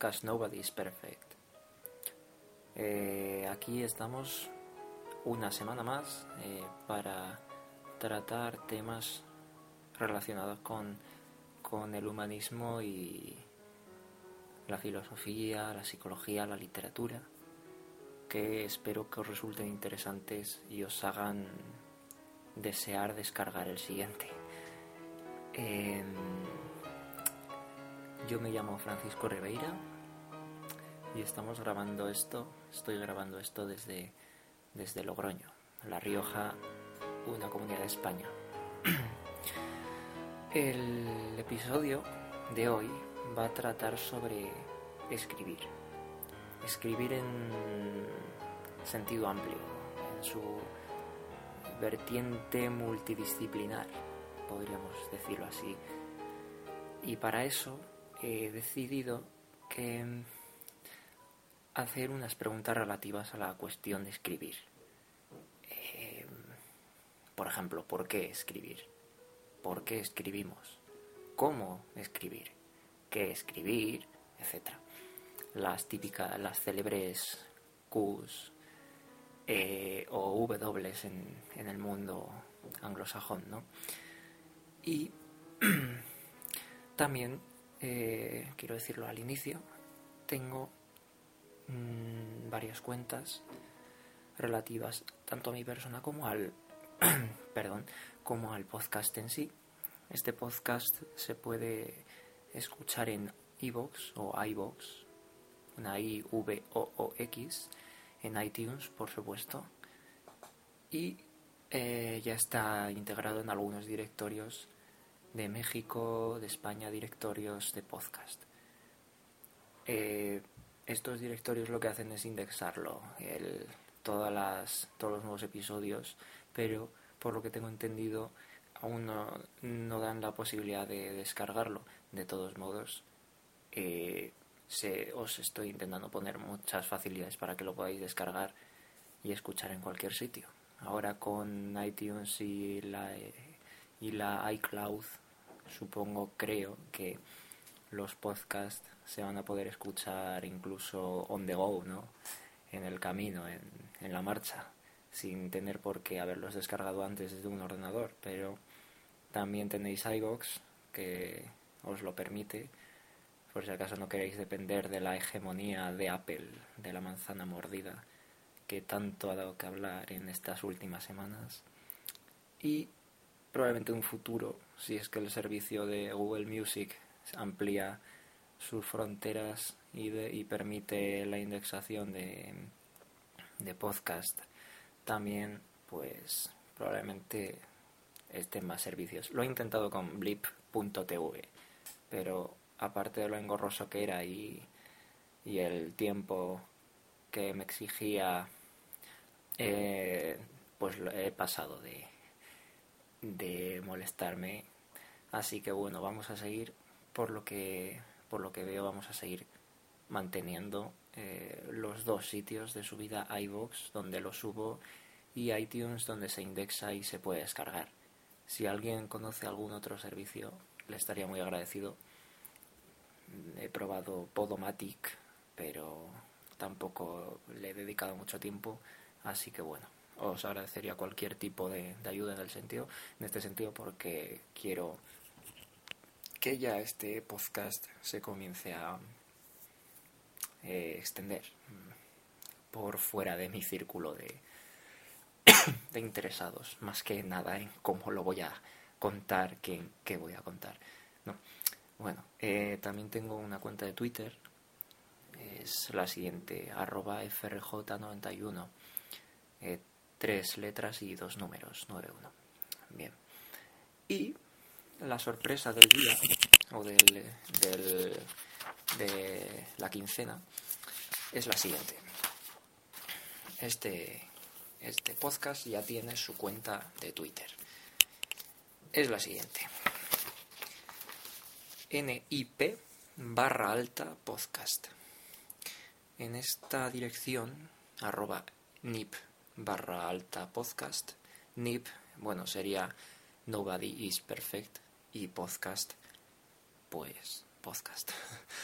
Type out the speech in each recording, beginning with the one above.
podcast Nobody is Perfect. Eh, aquí estamos una semana más eh, para tratar temas relacionados con, con el humanismo y la filosofía, la psicología, la literatura, que espero que os resulten interesantes y os hagan desear descargar el siguiente. Em, yo me llamo Francisco Ribeira y estamos grabando esto, estoy grabando esto desde, desde Logroño, La Rioja, una comunidad de España. El episodio de hoy va a tratar sobre escribir. Escribir en sentido amplio, en su vertiente multidisciplinar, podríamos decirlo así. Y para eso he decidido que hacer unas preguntas relativas a la cuestión de escribir. Eh, por ejemplo, ¿por qué escribir? ¿Por qué escribimos? ¿Cómo escribir? ¿Qué escribir? Etcétera. Las típicas, las célebres Qs eh, o W en, el mundo anglosajón, ¿no? Y también, eh, quiero decirlo al inicio, tengo mmm, varias cuentas relativas tanto a mi persona como al perdón como al podcast en sí este podcast se puede escuchar en iVoox o iVoox una I V O O X en iTunes por supuesto y eh, ya está integrado en algunos directorios de México, de España, directorios de podcast. Eh, estos directorios lo que hacen es indexarlo, el, todas las, todos los nuevos episodios, pero por lo que tengo entendido aún no, no dan la posibilidad de descargarlo. De todos modos, eh, se, os estoy intentando poner muchas facilidades para que lo podáis descargar y escuchar en cualquier sitio. Ahora con iTunes y la, y la iCloud, supongo, creo que los podcasts se van a poder escuchar incluso on the go, ¿no? En el camino, en, en la marcha, sin tener por qué haberlos descargado antes desde un ordenador. Pero también tenéis iVoox que os lo permite, por si acaso no queréis depender de la hegemonía de Apple, de la manzana mordida que tanto ha dado que hablar en estas últimas semanas. Y probablemente en un futuro, si es que el servicio de Google Music amplía sus fronteras y, permite la indexación de, de podcast, también pues probablemente estén más servicios. Lo he intentado con blip.tv, pero aparte de lo engorroso que era y, y el tiempo que me exigía eh, pues he pasado de, de molestarme. Así que bueno, vamos a seguir por lo que por lo que veo vamos a seguir manteniendo eh, los dos sitios de subida iVoox donde lo subo y iTunes donde se indexa y se puede descargar. Si alguien conoce algún otro servicio le estaría muy agradecido. He probado Podomatic, pero tampoco le he dedicado mucho tiempo Así que bueno, os agradecería cualquier tipo de, de ayuda en el sentido, en este sentido, porque quiero que ya este podcast se comience a eh, extender por fuera de mi círculo de, interesados, más que nada en cómo lo voy a contar, qué, qué voy a contar. ¿no? Bueno, eh, también tengo una cuenta de Twitter, es la siguiente, arroba frj91 eh, tres letras y dos números, 91. Bien. Y la sorpresa del día, o del, de la quincena, es la siguiente. Este, este podcast ya tiene su cuenta de Twitter. Es la siguiente. NIP barra alta podcast. En esta dirección, arroba NIP barra alta podcast. NIP, bueno, sería Nobody is Perfect y podcast, pues podcast.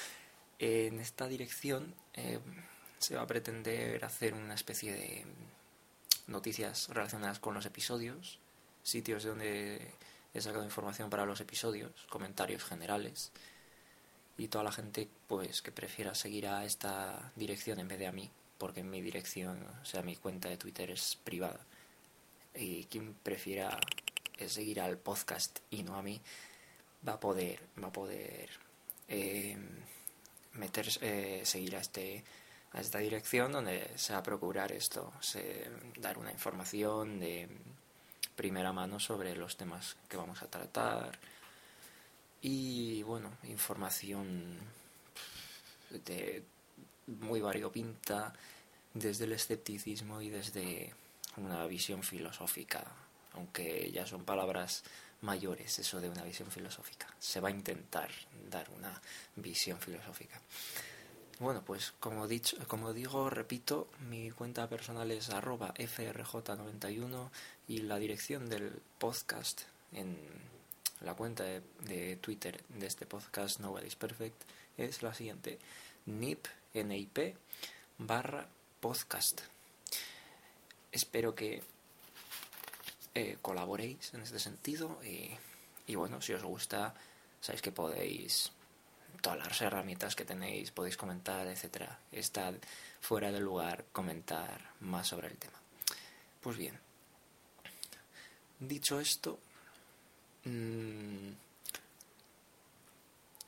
en esta dirección eh, se va a pretender hacer una especie de noticias relacionadas con los episodios, sitios donde he sacado información para los episodios, comentarios generales y toda la gente pues que prefiera seguir a esta dirección en vez de a mí, porque mi dirección, o sea, mi cuenta de Twitter es privada. Y quien prefiera seguir al podcast y no a mí, va a poder, va a poder eh, meterse, eh, seguir a este a esta dirección donde se va a procurar esto, se, dar una información de primera mano sobre los temas que vamos a tratar. Y bueno, información de muy variopinta desde el escepticismo y desde una visión filosófica, aunque ya son palabras mayores eso de una visión filosófica. Se va a intentar dar una visión filosófica. Bueno, pues como, dicho, como digo, repito, mi cuenta personal es arroba frj91 y la dirección del podcast en la cuenta de, Twitter de este podcast Nobody's Perfect es la siguiente, nip, nip barra podcast. Espero que eh, colaboréis en este sentido y, bueno, si os gusta, sabéis que podéis todas las herramientas que tenéis, podéis comentar, etcétera. Está fuera de lugar comentar más sobre el tema. Pues bien, dicho esto, mmm,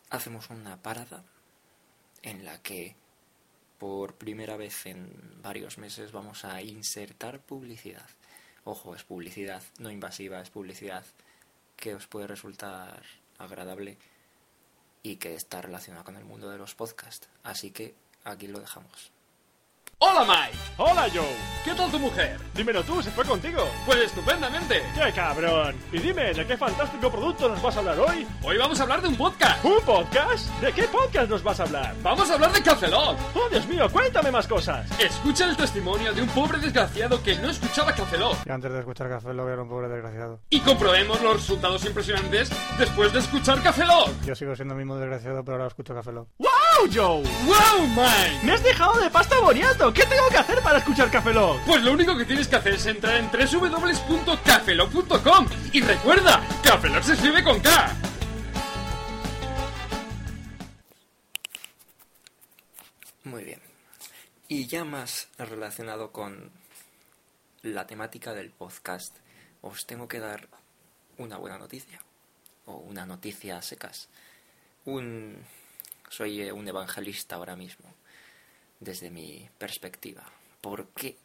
hacemos una parada en la que por primera vez en varios meses vamos a insertar publicidad. Ojo, es publicidad no invasiva, es publicidad que os puede resultar agradable y que está relacionada con el mundo de los podcasts. Así que aquí lo dejamos. Hola Mike. Hola Joe. ¿Qué tal tu mujer? Dímelo tú, ¿se fue contigo? Pues estupendamente. ¡Qué cabrón! Y dime, ¿de qué fantástico producto nos vas a hablar hoy? Hoy vamos a hablar de un podcast. ¿Un podcast? ¿De qué podcast nos vas a hablar? Vamos a hablar de Cafelot. ¡Oh, Dios mío! Cuéntame más cosas. Escucha el testimonio de un pobre desgraciado que no escuchaba Cafelot. Y antes de escuchar Cafelog era un pobre desgraciado. Y comprobemos los resultados impresionantes después de escuchar Cafelot. Yo sigo siendo el mismo desgraciado, pero ahora escucho Cafelog. ¡Wow, Joe! ¡Wow, Mike! ¡Me has dejado de pasta boniato! ¿Qué tengo que hacer para escuchar Café Lock? Pues lo único que tienes que hacer es entrar en www.cafelog.com y recuerda, Cafelog se escribe con K. Muy bien. Y ya más relacionado con la temática del podcast, os tengo que dar una buena noticia, o una noticia a secas. Un, soy eh, un evangelista ahora mismo, desde mi perspectiva. ¿Por qué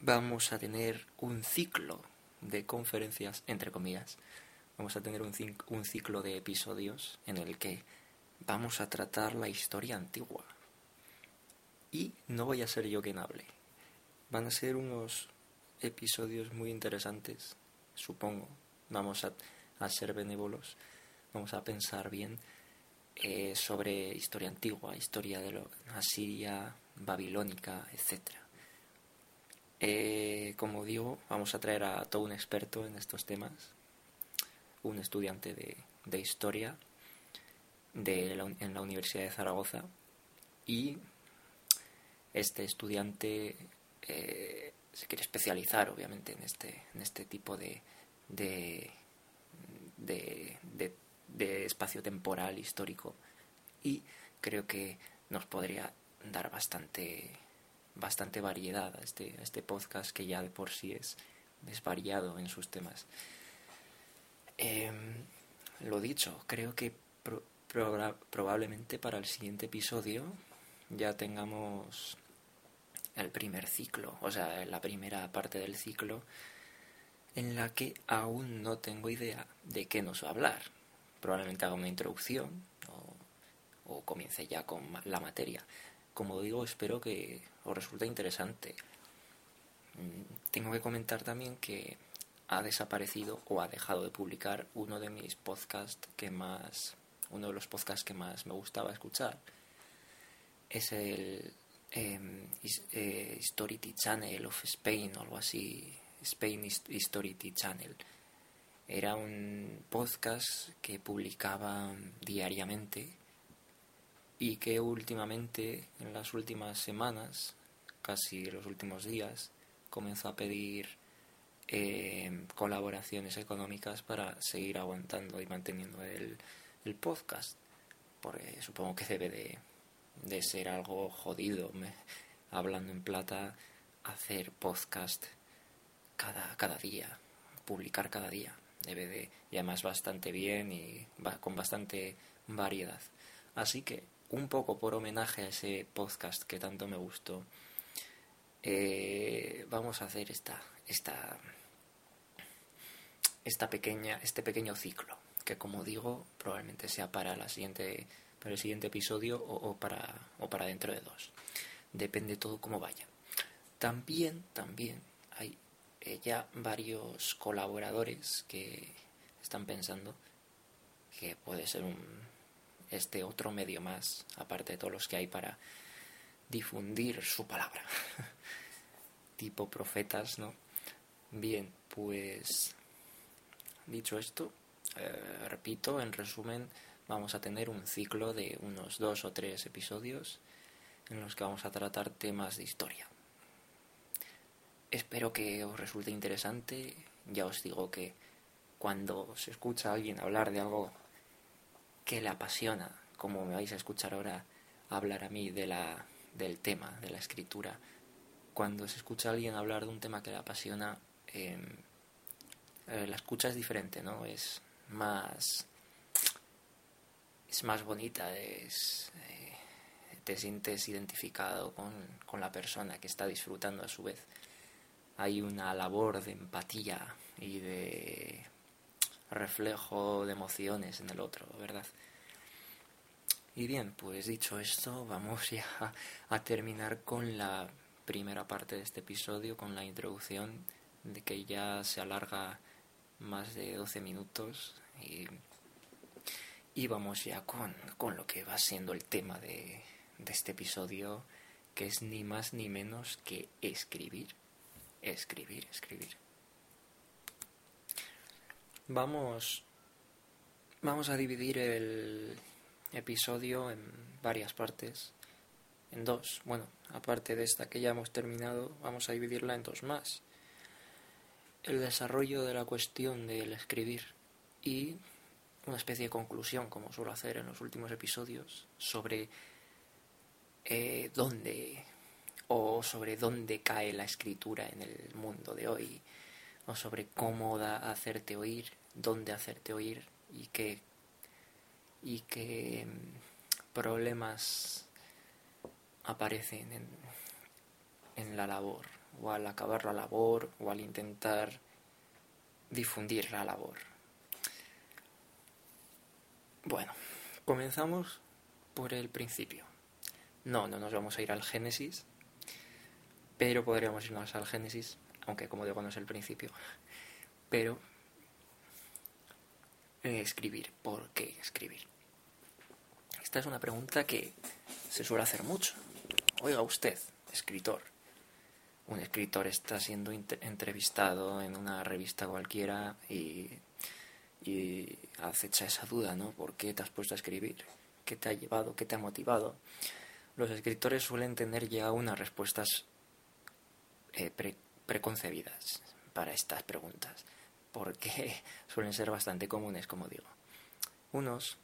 vamos a tener un ciclo de conferencias, entre comillas? Vamos a tener un, un ciclo de episodios en el que vamos a tratar la historia antigua. Y no voy a ser yo quien hable. Van a ser unos episodios muy interesantes, supongo. Vamos a, a ser benévolos, vamos a pensar bien eh, sobre historia antigua, historia de Asiria, babilónica, etc. Eh, como digo, vamos a traer a todo un experto en estos temas, un estudiante de, de historia de en la Universidad de Zaragoza y este estudiante eh, se quiere especializar obviamente en este, en este tipo de, de, de, de, de espacio temporal histórico y creo que nos podría dar bastante bastante variedad a este, a este podcast que ya de por sí es, es variado en sus temas. Eh, lo dicho, creo que pro- proba- probablemente para el siguiente episodio ya tengamos el primer ciclo, o sea, la primera parte del ciclo en la que aún no tengo idea de qué nos va a hablar. Probablemente haga una introducción o, o comience ya con la materia. Como digo, espero que os resulte interesante. Mm, Tengo que comentar también que ha desaparecido o ha dejado de publicar uno de mis podcasts que más, uno de los podcasts que más me gustaba escuchar. Es el His- eh, Histority Channel of Spain o algo así, Spain His- Histority Channel. Era un podcast que publicaba diariamente y que últimamente, en las últimas semanas, casi los últimos días, comenzó a pedir eh, colaboraciones económicas para seguir aguantando y manteniendo el, el podcast. Porque supongo que debe de, ser algo jodido, hablando en plata, hacer podcast cada, cada día, publicar cada día. De, y además bastante bien y con bastante variedad. Así que, un poco por homenaje a ese podcast que tanto me gustó, eh, vamos a hacer esta, esta, esta pequeña, este pequeño ciclo, que como digo, probablemente sea para la siguiente, para el siguiente episodio o, o para, o para dentro de dos. Depende todo cómo vaya. También, también hay ya varios colaboradores que están pensando que puede ser un, este otro medio más, aparte de todos los que hay para difundir su palabra. tipo profetas, ¿no? Bien, pues dicho esto, eh, repito, en resumen, vamos a tener un ciclo de unos dos o tres episodios en los que vamos a tratar temas de historia. Espero que os resulte interesante. Ya os digo que cuando se escucha a alguien hablar de algo que le apasiona, como me vais a escuchar ahora hablar a mí de la, del tema, de la escritura, cuando se escucha a alguien hablar de un tema que le apasiona, eh, eh, la escucha es diferente, ¿no? Es más. es más bonita, es. Eh, te sientes identificado con, con la persona que está disfrutando a su vez. Hay una labor de empatía y de reflejo de emociones en el otro, ¿verdad? Y bien, pues dicho esto, vamos ya a terminar con la primera parte de este episodio, con la introducción de que ya se alarga más de 12 minutos y, vamos ya con, con, lo que va siendo el tema de este episodio, que es ni más ni menos que escribir, escribir, escribir. Vamos, vamos a dividir el episodio en varias partes, en dos. Bueno, aparte de esta que ya hemos terminado, vamos a dividirla en dos más. El desarrollo de la cuestión del escribir y una especie de conclusión, como suelo hacer en los últimos episodios, sobre eh, dónde o sobre dónde cae la escritura en el mundo de hoy, o sobre cómo da hacerte oír, dónde hacerte oír y qué y qué problemas aparecen en, en la labor, o al acabar la labor, o al intentar difundir la labor. Bueno, comenzamos por el principio. No, no nos vamos a ir al Génesis, pero podríamos irnos al Génesis, aunque como digo no es el principio. Pero eh, escribir, ¿por qué escribir? Esta es una pregunta que se suele hacer mucho. Oiga usted, escritor. Un escritor está siendo entrevistado en una revista cualquiera y, y acecha esa duda, ¿no? ¿Por qué te has puesto a escribir? ¿Qué te ha llevado? ¿Qué te ha motivado? Los escritores suelen tener ya unas respuestas eh, pre preconcebidas para estas preguntas, porque suelen ser bastante comunes, como digo. Unos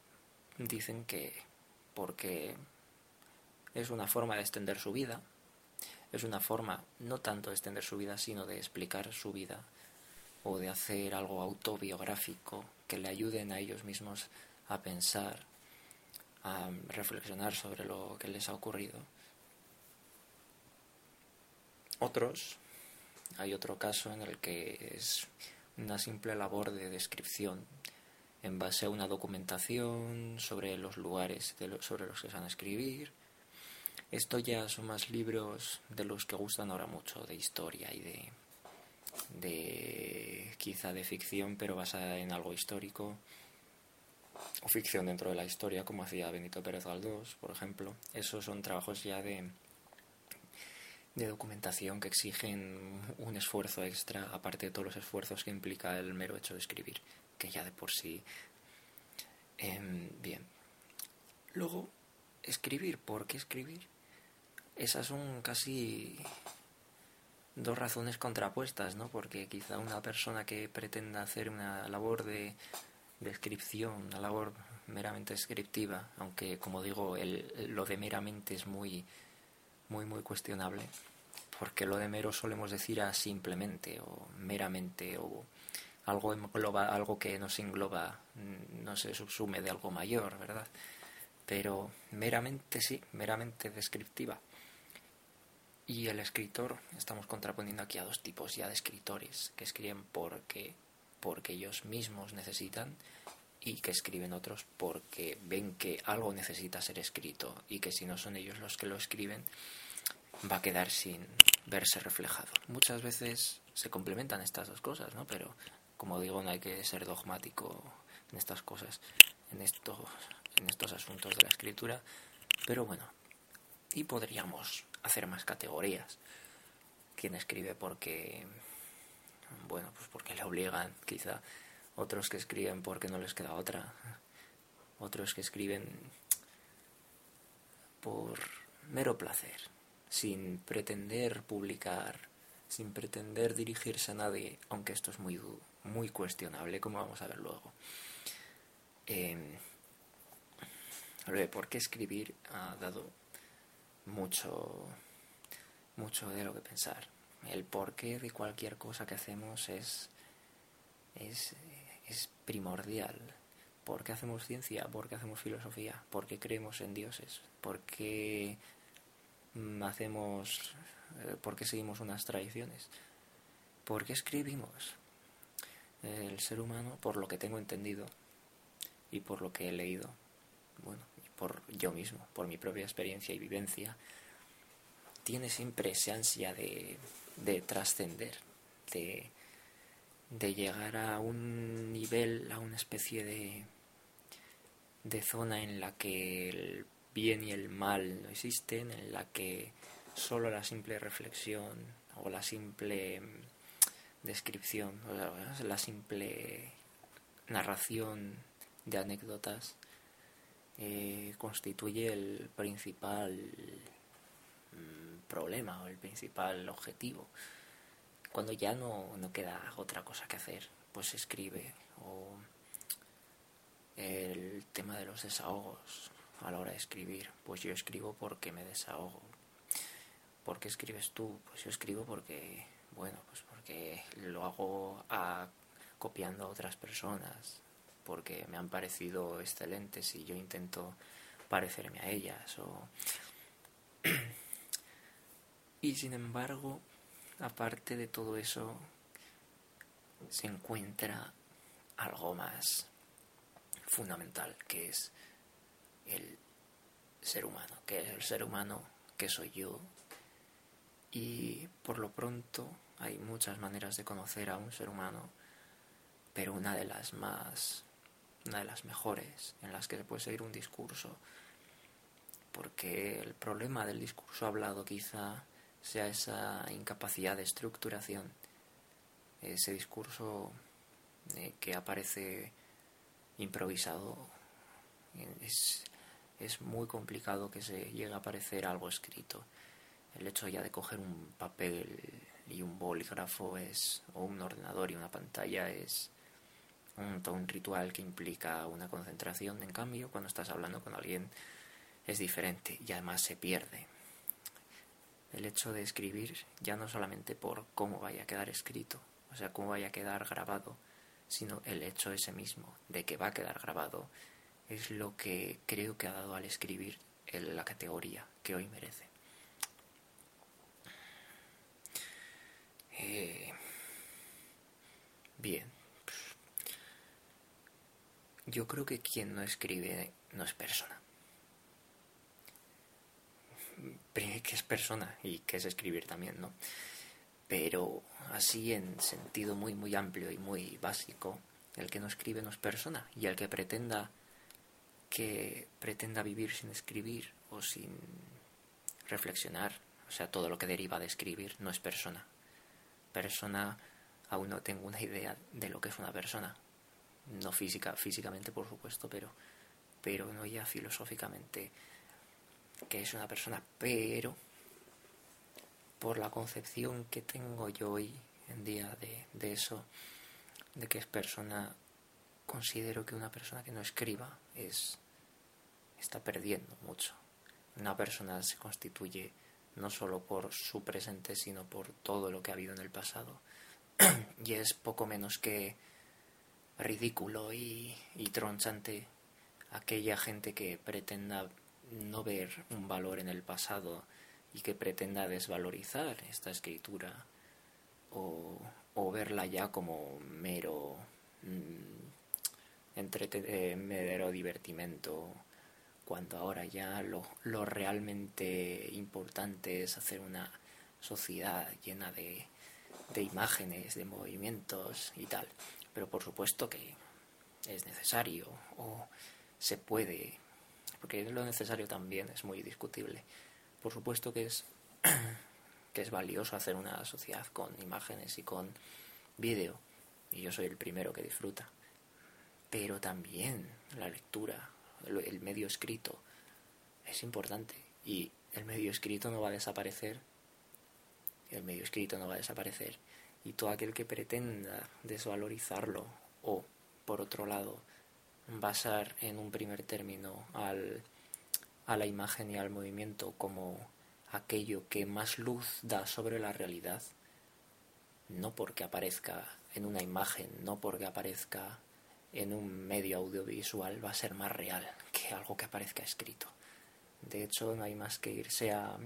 dicen que porque es una forma de extender su vida, es una forma no tanto de extender su vida, sino de explicar su vida o de hacer algo autobiográfico que le ayuden a ellos mismos a pensar, a reflexionar sobre lo que les ha ocurrido. Otros, hay otro caso en el que es una simple labor de descripción en base a una documentación sobre los lugares sobre los que se van a escribir. Esto ya son más libros de los que gustan ahora mucho, de historia y de, de quizá de ficción, pero basada en algo histórico, o ficción dentro de la historia, como hacía Benito Pérez Galdós, por ejemplo. Esos son trabajos ya de, de documentación que exigen un esfuerzo extra, aparte de todos los esfuerzos que implica el mero hecho de escribir, que ya de por sí. Eh, bien. Luego escribir, ¿por qué escribir? Esas son casi dos razones contrapuestas, ¿no? Porque quizá una persona que pretenda hacer una labor de descripción, una labor meramente descriptiva, aunque como digo, el, lo de meramente es muy, muy, muy cuestionable, porque lo de mero solemos decir a simplemente o meramente o algo engloba, algo que nos engloba, no se subsume de algo mayor, ¿verdad? Pero meramente sí, meramente descriptiva. Y el escritor, estamos contraponiendo aquí a dos tipos ya de escritores, que escriben porque, porque ellos mismos necesitan y que escriben otros porque ven que algo necesita ser escrito y que si no son ellos los que lo escriben va a quedar sin verse reflejado. Muchas veces se complementan estas dos cosas, ¿no? Pero como digo, no hay que ser dogmático en estas cosas, en estos, en estos asuntos de la escritura. Pero bueno, y podríamos hacer más categorías. Quien escribe porque, bueno, pues porque le obligan, quizá. Otros que escriben porque no les queda otra. Otros que escriben por mero placer, sin pretender publicar, sin pretender dirigirse a nadie, aunque esto es muy, muy cuestionable, como vamos a ver luego. Eh, ¿Por qué escribir ha dado mucho, mucho de lo que pensar. El porqué de cualquier cosa que hacemos es, es, es primordial. ¿Por qué hacemos ciencia? ¿Por qué hacemos filosofía? ¿Por qué creemos en dioses? ¿Por qué mm, hacemos, eh, por qué seguimos unas tradiciones? ¿Por qué escribimos? El ser humano, por lo que tengo entendido y por lo que he leído, bueno, por yo mismo, por mi propia experiencia y vivencia, tiene siempre esa ansia de, de trascender, de, de llegar a un nivel, a una especie de, de zona en la que el bien y el mal no existen, en la que solo la simple reflexión o la simple descripción, o la simple narración de anécdotas eh, constituye el principal mm, problema o el principal objetivo. Cuando ya no, no queda otra cosa que hacer, pues escribe. O el tema de los desahogos a la hora de escribir, pues yo escribo porque me desahogo. ¿Por qué escribes tú? Pues yo escribo porque, bueno, pues porque lo hago copiando a otras personas, porque me han parecido excelentes y yo intento parecerme a ellas. O... y sin embargo, aparte de todo eso, se encuentra algo más fundamental, que es el ser humano, que es el ser humano que soy yo. Y por lo pronto hay muchas maneras de conocer a un ser humano, pero una de las más una de las mejores en las que se puede seguir un discurso, porque el problema del discurso hablado quizá sea esa incapacidad de estructuración, ese discurso eh, que aparece improvisado. Es, es muy complicado que se llegue a aparecer algo escrito. El hecho ya de coger un papel y un bolígrafo es, o un ordenador y una pantalla es un, un ritual que implica una concentración, en cambio, cuando estás hablando con alguien es diferente y además se pierde. El hecho de escribir ya no solamente por cómo vaya a quedar escrito, o sea, cómo vaya a quedar grabado, sino el hecho ese mismo de que va a quedar grabado es lo que creo que ha dado al escribir la categoría que hoy merece. Eh, bien, yo creo que quien no escribe no es persona. Que es persona y que es escribir también, ¿no? Pero así en sentido muy muy amplio y muy básico, el que no escribe no es persona y el que pretenda que pretenda vivir sin escribir o sin reflexionar, o sea, todo lo que deriva de escribir no es persona. Persona aún no tengo una idea de lo que es una persona, no física, físicamente por supuesto, pero, pero no ya filosóficamente. Que es una persona, pero por la concepción que tengo yo hoy en día de, de eso, de que es persona, considero que una persona que no escriba es está perdiendo mucho. Una persona se constituye no solo por su presente, sino por todo lo que ha habido en el pasado. y es poco menos que ridículo y, y tronchante aquella gente que pretenda no ver un valor en el pasado y que pretenda desvalorizar esta escritura o, o verla ya como mero mm, eh, mero divertimento cuando ahora ya lo, lo, realmente importante es hacer una sociedad llena de, de imágenes, de movimientos y tal. Pero por supuesto que es necesario o se puede, porque lo necesario también es muy discutible. Por supuesto que es, que es valioso hacer una sociedad con imágenes y con vídeo, y yo soy el primero que disfruta. Pero también la lectura, el medio escrito es importante y el medio escrito no va a desaparecer. El medio escrito no va a desaparecer y todo aquel que pretenda desvalorizarlo o, por otro lado, basar en un primer término al, a la imagen y al movimiento como aquello que más luz da sobre la realidad, no porque aparezca en una imagen, no porque aparezca en un medio audiovisual va a ser más real que algo que aparezca escrito. De hecho, no hay más que irse a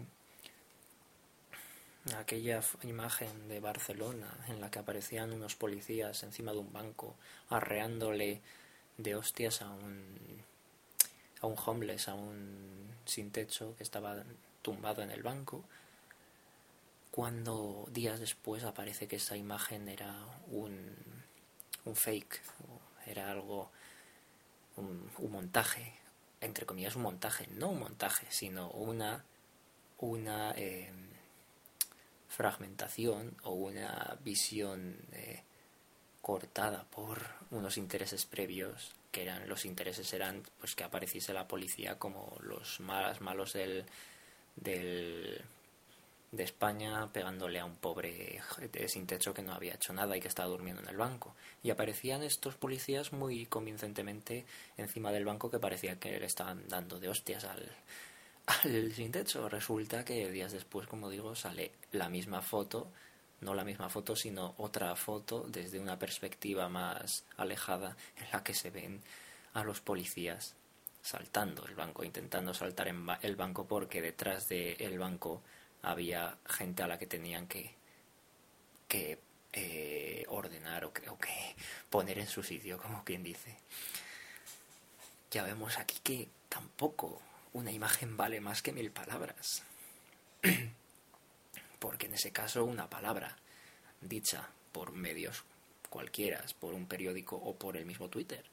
aquella imagen de Barcelona en la que aparecían unos policías encima de un banco arreándole de hostias a un a un homeless, a un sin techo que estaba tumbado en el banco cuando días después aparece que esa imagen era un, un fake era algo, un, montaje, entre comillas un montaje, no un montaje, sino una, una eh, fragmentación o una visión eh, cortada por unos intereses previos que eran los intereses eran pues que apareciese la policía como los más malos del, del de España pegándole a un pobre sin techo que no había hecho nada y que estaba durmiendo en el banco. Y aparecían estos policías muy convincentemente encima del banco que parecía que le estaban dando de hostias al, al sin techo. Resulta que días después, como digo, sale la misma foto, no la misma foto, sino otra foto desde una perspectiva más alejada en la que se ven a los policías saltando el banco, intentando saltar en el banco porque detrás del banco había gente a la que tenían que, que eh, ordenar o o que poner en su sitio, como quien dice. Ya vemos aquí que tampoco una imagen vale más que mil palabras. Porque en ese caso una palabra dicha por medios cualquiera, por un periódico o por el mismo Twitter,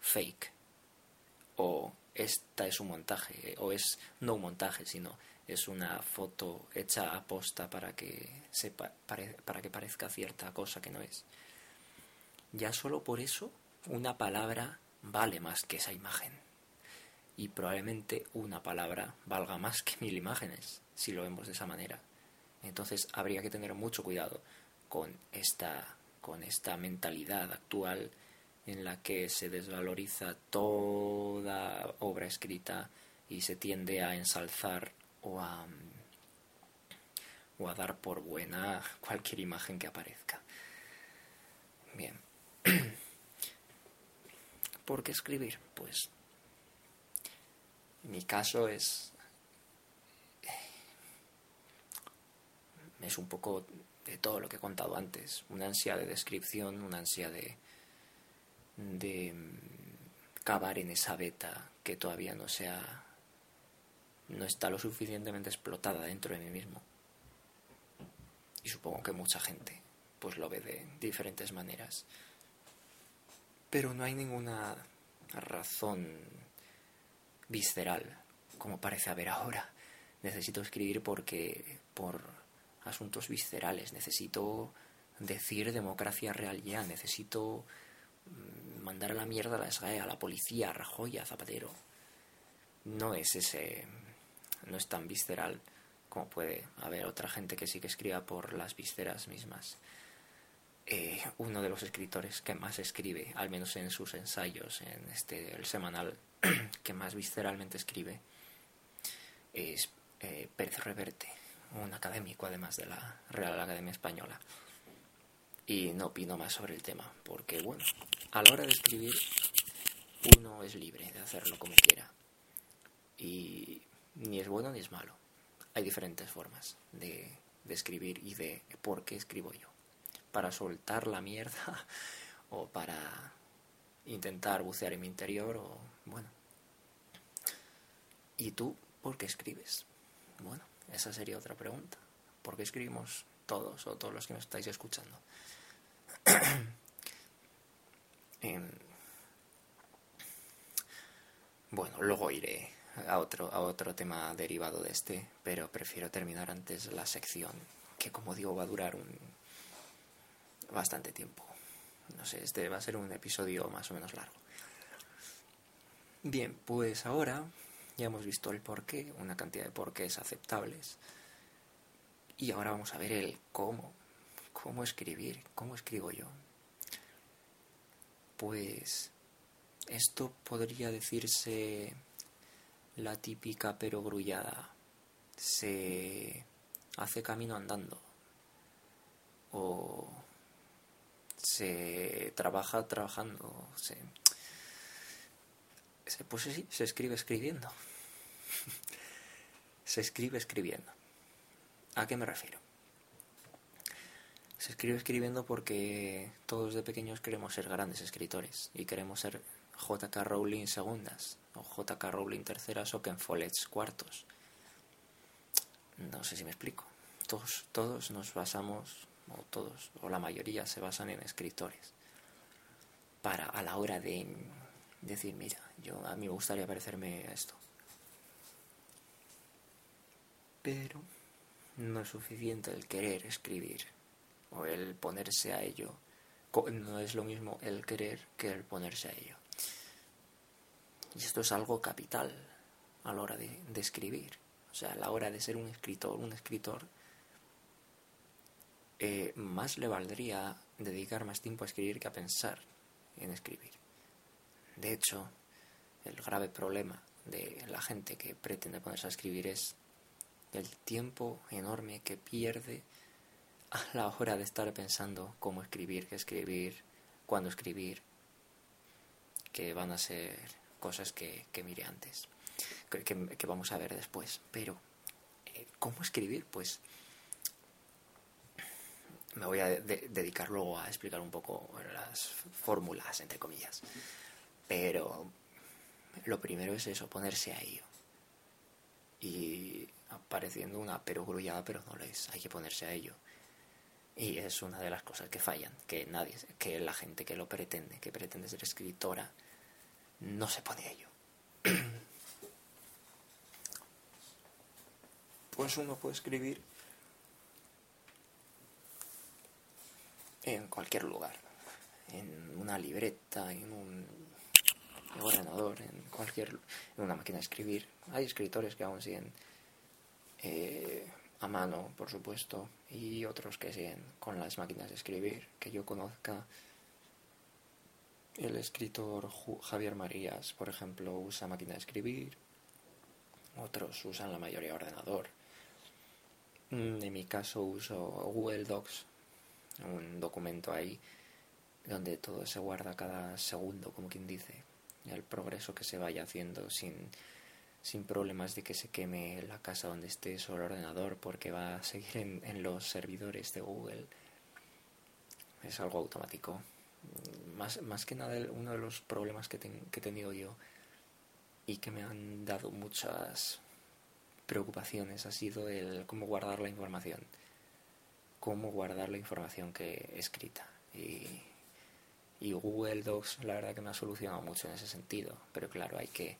fake, o esta es un montaje, o es no un montaje, sino es una foto hecha a posta para que, sepa, para que parezca cierta cosa que no es. Ya solo por eso una palabra vale más que esa imagen. Y probablemente una palabra valga más que mil imágenes, si lo vemos de esa manera. Entonces habría que tener mucho cuidado con esta, con esta mentalidad actual en la que se desvaloriza toda obra escrita y se tiende a ensalzar o a, o a dar por buena cualquier imagen que aparezca. Bien. ¿Por qué escribir? Pues mi caso es es un poco de todo lo que he contado antes, una ansia de descripción, una ansia de de cavar en esa beta que todavía no se ha no está lo suficientemente explotada dentro de mí mismo. Y supongo que mucha gente pues lo ve de diferentes maneras. Pero no hay ninguna razón visceral, como parece haber ahora. Necesito escribir porque por asuntos viscerales, necesito decir democracia real ya, necesito mm, mandar a la mierda a la SGAE, a la policía, a Rajoy, a Zapatero. No es ese es tan visceral como puede haber otra gente que sí que escriba por las vísceras mismas. Eh, uno de los escritores que más escribe, al menos en sus ensayos, en este el semanal que más visceralmente escribe, es eh, Pérez Reverte, un académico además de la Real Academia Española. Y no opino más sobre el tema, porque bueno, a la hora de escribir uno es libre de hacerlo como quiera. Y ni es bueno ni es malo. Hay diferentes formas de, de escribir y de por qué escribo yo para soltar la mierda o para intentar bucear en mi interior o bueno. ¿Y tú por qué escribes? Bueno, esa sería otra pregunta. ¿Por qué escribimos todos o todos los que nos estáis escuchando? bueno, luego iré a otro, a otro tema derivado de este, pero prefiero terminar antes la sección, que como digo va a durar un, bastante tiempo. No sé, este va a ser un episodio más o menos largo. Bien, pues ahora ya hemos visto el porqué, una cantidad de porqués aceptables. Y ahora vamos a ver el cómo, cómo escribir, cómo escribo yo. Pues esto podría decirse la típica pero grullada. Se hace camino andando. O se trabaja trabajando, se, pues sí, se escribe escribiendo. se escribe escribiendo. ¿A qué me refiero? Se escribe escribiendo porque todos de pequeños queremos ser grandes escritores y queremos ser J.K. Rowling segundas o J.K. Rowling terceras o Ken Follett cuartos. No sé si me explico. Todos, todos nos basamos o todos, o la mayoría, se basan en escritores. Para a la hora de decir, mira, yo a mí me gustaría parecerme a esto. Pero no es suficiente el querer escribir o el ponerse a ello. No es lo mismo el querer que el ponerse a ello. Y esto es algo capital a la hora de, escribir. O sea, a la hora de ser un escritor, un escritor eh, más le valdría dedicar más tiempo a escribir que a pensar en escribir. De hecho, el grave problema de la gente que pretende ponerse a escribir es el tiempo enorme que pierde a la hora de estar pensando cómo escribir, qué escribir, cuándo escribir, que van a ser cosas que, que mire antes, que, vamos a ver después. Pero, eh, ¿cómo escribir? Pues me voy a dedicar luego a explicar un poco las fórmulas, entre comillas. Pero lo primero es eso, ponerse a ello. Y apareciendo una perogrullada, pero no lo es, hay que ponerse a ello. Y es una de las cosas que fallan, que nadie, que la gente que lo pretende, que pretende ser escritora, no se pone a ello. Pues uno puede escribir en cualquier lugar, en una libreta, en un ordenador, en cualquier, en una máquina de escribir. Hay escritores que aún siguen eh, a mano, por supuesto, y otros que siguen con las máquinas de escribir. Que yo conozca, el escritor Javier Marías, por ejemplo, usa máquina de escribir. Otros usan la mayoría ordenador. Mm, en mi caso uso Google Docs un documento ahí donde todo se guarda cada segundo, como quien dice, el progreso que se vaya haciendo sin, sin problemas de que se queme la casa donde estés o el ordenador porque va a seguir en, los servidores de Google. Es algo automático. Más, más que nada uno de los problemas que, que he tenido yo y que me han dado muchas preocupaciones ha sido el cómo guardar la información cómo guardar la información que escrita. Y, Google Docs la verdad que me ha solucionado mucho en ese sentido. Pero claro, hay que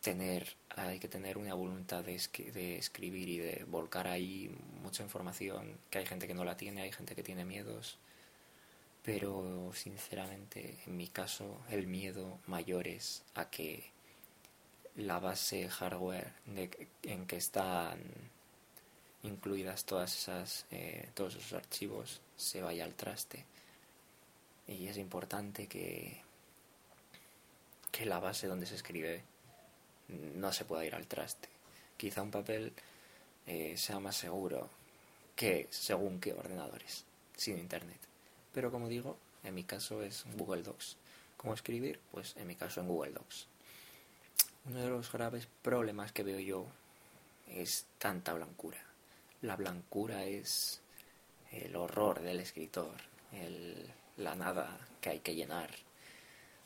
tener, hay que tener una voluntad de, de escribir y de volcar ahí mucha información, que hay gente que no la tiene, hay gente que tiene miedos. Pero sinceramente, en mi caso, el miedo mayor es a que la base hardware en que están incluidas todas esas eh, todos esos archivos se vaya al traste y es importante que que la base donde se escribe no se pueda ir al traste. Quizá un papel eh, sea más seguro que según qué ordenadores sin internet. Pero como digo en mi caso es Google Docs. Cómo escribir pues en mi caso en Google Docs. Uno de los graves problemas que veo yo es tanta blancura. La blancura es el horror del escritor, el, la nada que hay que llenar.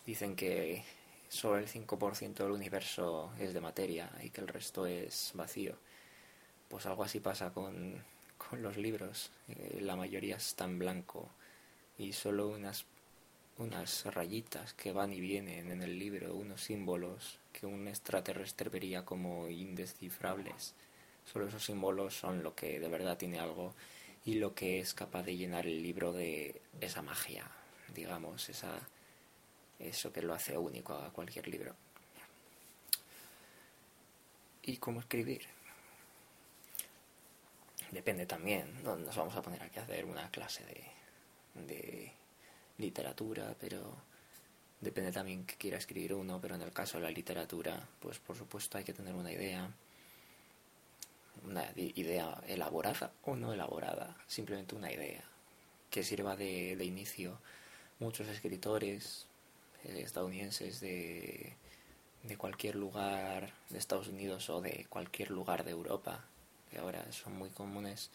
Dicen que solo el 5% del universo es de materia y que el resto es vacío. Pues algo así pasa con, con los libros. Eh, la mayoría está en blanco y solo unas, unas rayitas que van y vienen en el libro, unos símbolos que un extraterrestre vería como indescifrables Solo esos símbolos son lo que de verdad tiene algo y lo que es capaz de llenar el libro de esa magia, digamos, esa, eso que lo hace único a cualquier libro. ¿Y cómo escribir? Depende también, no nos vamos a poner aquí a hacer una clase de, de literatura, pero depende también que quiera escribir uno, pero en el caso de la literatura, pues por supuesto hay que tener una idea una idea elaborada o no elaborada, simplemente una idea que sirva de, inicio. Muchos escritores eh, estadounidenses de, de cualquier lugar de Estados Unidos o de cualquier lugar de Europa, que ahora son muy comunes,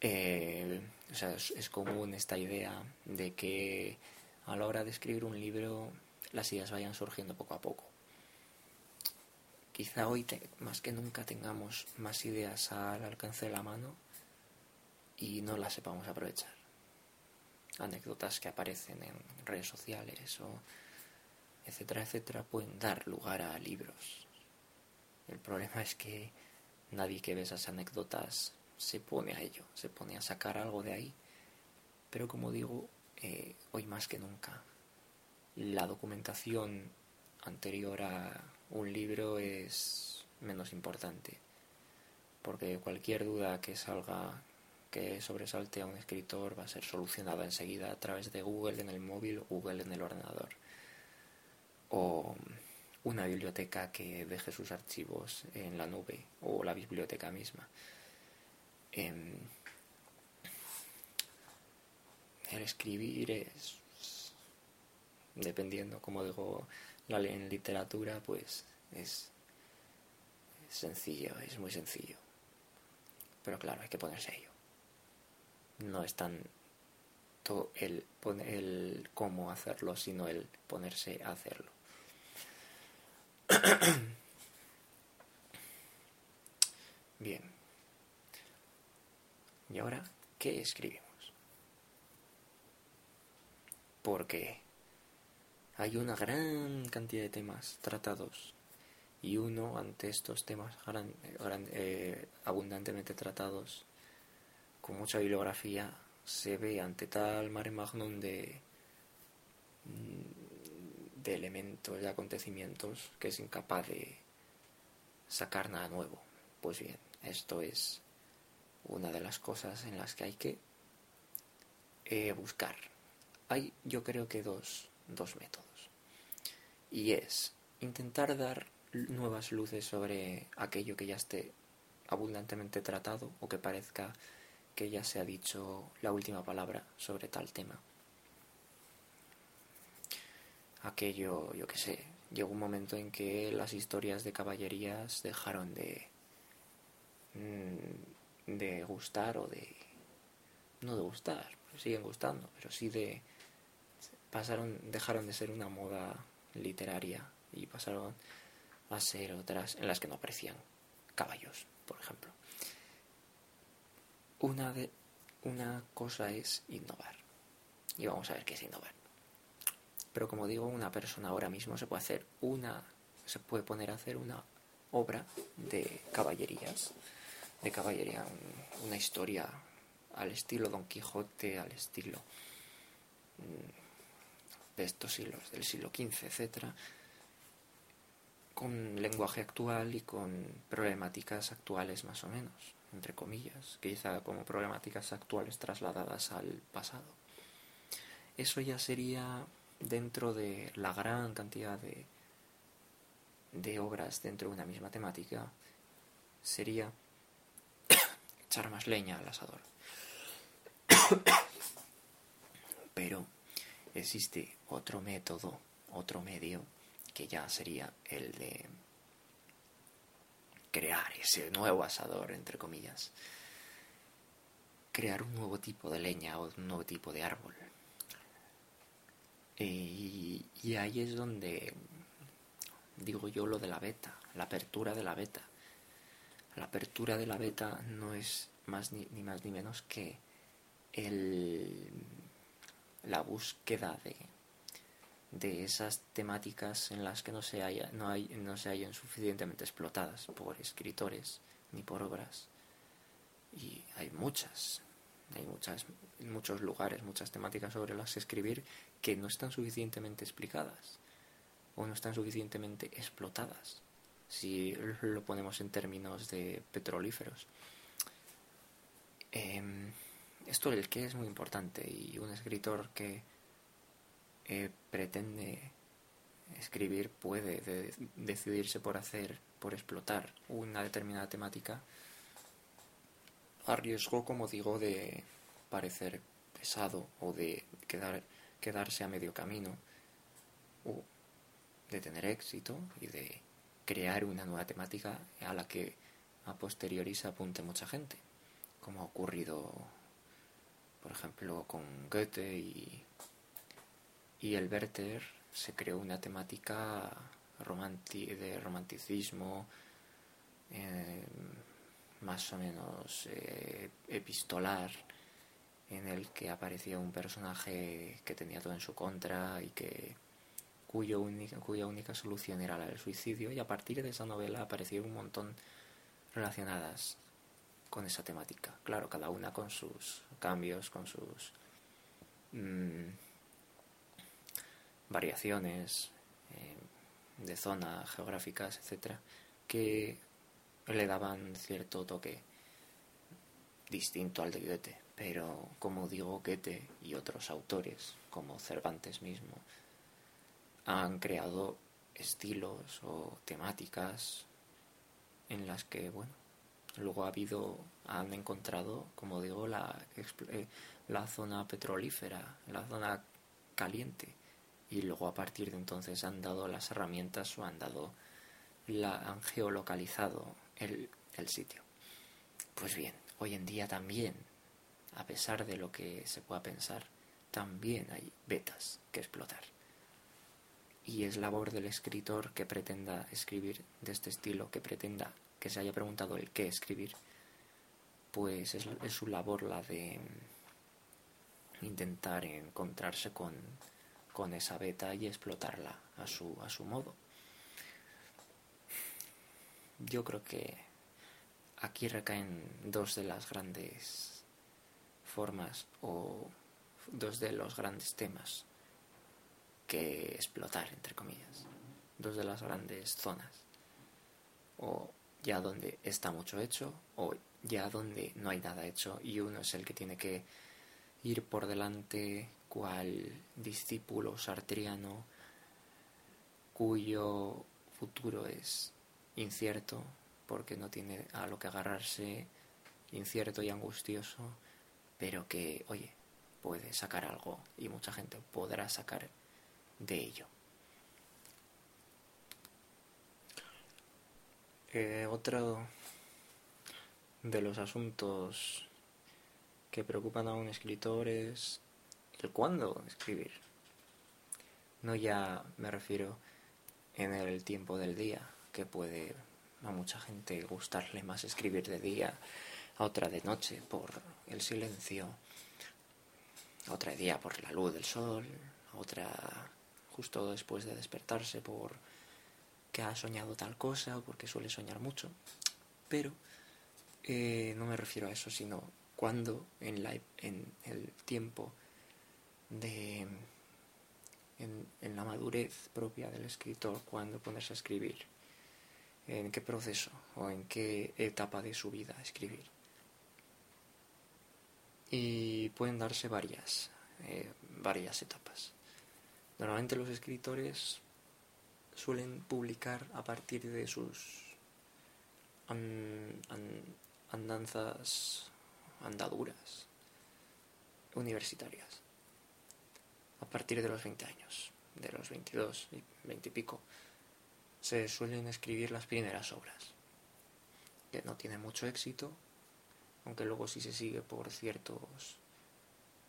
eh, o sea, es, común esta idea de que a la hora de escribir un libro las ideas vayan surgiendo poco a poco. Quizá hoy más que nunca tengamos más ideas al alcance de la mano y no las sepamos aprovechar. Anécdotas que aparecen en redes sociales o etcétera, etcétera, pueden dar lugar a libros. El problema es que nadie que ve esas anécdotas se pone a ello, se pone a sacar algo de ahí. Pero como digo, eh, hoy más que nunca, la documentación anterior a un libro es menos importante, porque cualquier duda que salga, que sobresalte a un escritor, va a ser solucionada enseguida a través de Google en el móvil o Google en el ordenador. O una biblioteca que deje sus archivos en la nube o la biblioteca misma. Eh, el escribir es, dependiendo, como digo, la en literatura pues es, sencillo, es muy sencillo. Pero claro, hay que ponerse ello. No es tanto el, el cómo hacerlo, sino el ponerse a hacerlo. Bien. ¿Y ahora qué escribimos? Porque hay una gran cantidad de temas tratados y uno ante estos temas eh, abundantemente tratados con mucha bibliografía se ve ante tal mare magnum de mm, de elementos de acontecimientos que es incapaz de sacar nada nuevo pues bien esto es una de las cosas en las que hay que eh, buscar hay yo creo que dos dos métodos. Y es intentar dar nuevas luces sobre aquello que ya esté abundantemente tratado o que parezca que ya se ha dicho la última palabra sobre tal tema. Aquello, yo que sé, llegó un momento en que las historias de caballerías dejaron de mm, de gustar o de no de gustar, siguen gustando, pero sí de pasaron, dejaron de ser una moda literaria y pasaron a ser otras en las que no aparecían caballos, por ejemplo. Una, de, una cosa es innovar. Y vamos a ver qué es innovar. Pero como digo, una persona ahora mismo se puede hacer una, se puede poner a hacer una obra de caballerías, de caballería, una historia al estilo Don Quijote, al estilo mm, de estos siglos, del siglo XV, etc. con lenguaje actual y con problemáticas actuales más o menos, entre comillas, quizá como problemáticas actuales trasladadas al pasado. Eso ya sería dentro de la gran cantidad de, obras dentro de una misma temática, sería echar más leña al asador. Pero existe otro método, otro medio, que ya sería el de crear ese nuevo asador, entre comillas. Crear un nuevo tipo de leña o un nuevo tipo de árbol. Y, y ahí es donde digo yo lo de la beta, la apertura de la beta. La apertura de la beta no es más ni, ni más ni menos que el, la búsqueda de, de esas temáticas en las que no se, haya, no, hay, no se hayan suficientemente explotadas por escritores ni por obras. Y hay muchas, hay muchas, muchos lugares, muchas temáticas sobre las que escribir que no están suficientemente explicadas o no están suficientemente explotadas, si lo ponemos en términos de petrolíferos. Eh, esto del qué es muy importante y un escritor que eh, pretende escribir puede de decidirse por hacer, por explotar una determinada temática, a riesgo, como digo, de parecer pesado o de quedar, quedarse a medio camino o de tener éxito y de crear una nueva temática a la que a posteriori se apunte mucha gente, como ha ocurrido, por ejemplo, con Goethe y, y el Werther, se creó una temática de romanticismo eh, más o menos eh, epistolar en el que aparecía un personaje que tenía todo en su contra y que cuyo única, cuya única solución era la del suicidio y a partir de esa novela aparecieron un montón relacionadas con esa temática. Claro, cada una con sus cambios, con sus mmm, variaciones eh, de zona geográficas, etcétera, que le daban cierto toque distinto al de Goethe. Pero como digo, Goethe y otros autores, como Cervantes mismo, han creado estilos o temáticas en las que, bueno, luego ha habido, han encontrado, como digo, la, eh, la zona petrolífera, la zona caliente. Y luego a partir de entonces han dado las herramientas o han dado, la, han geolocalizado el, el sitio. Pues bien, hoy en día también, a pesar de lo que se pueda pensar, también hay betas que explotar y es labor del escritor que pretenda escribir de este estilo, que pretenda que se haya preguntado el qué escribir, pues es, es su labor la de intentar encontrarse con, con esa beta y explotarla a su, a su modo. Yo creo que aquí recaen dos de las grandes formas o dos de los grandes temas que explotar, entre comillas. Dos de las grandes zonas. O ya donde está mucho hecho, o ya donde no hay nada hecho y uno es el que tiene que ir por delante cual discípulo sartriano cuyo futuro es incierto porque no tiene a lo que agarrarse, incierto y angustioso, pero que, oye, puede sacar algo y mucha gente podrá sacar de ello. Eh, otro de los asuntos que preocupan a un escritor es el cuándo escribir. No ya me refiero en el tiempo del día, que puede a mucha gente gustarle más escribir de día, a otra de noche por el silencio, a otra día por la luz del sol, a otra justo después de despertarse por que ha soñado tal cosa o porque suele soñar mucho. Pero eh, no me refiero a eso, sino cuando en, la, en el tiempo de en, la madurez propia del escritor, cuando ponerse a escribir. en qué proceso o en qué etapa de su vida escribir. Y pueden darse varias, eh, varias etapas. Normalmente los escritores suelen publicar a partir de sus andanzas, andaduras universitarias, a partir de los 20 años, de los 22, 20 y pico, se suelen escribir las primeras obras, que no tienen mucho éxito, aunque luego si se sigue por ciertos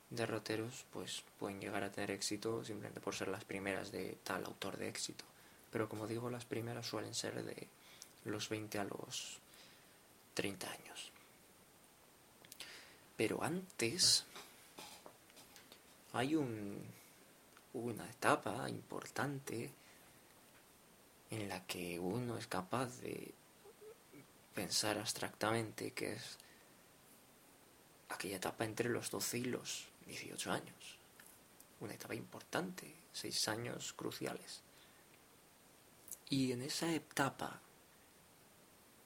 derroteros, pues pueden llegar a tener éxito simplemente por ser las primeras de tal autor de éxito. Pero como digo, las primeras suelen ser de los 20 a los 30 años. Pero antes hay un, una etapa importante en la que uno es capaz de pensar abstractamente que es aquella etapa entre los 12 y los 18 años. Una etapa importante, seis años cruciales. Y en esa etapa,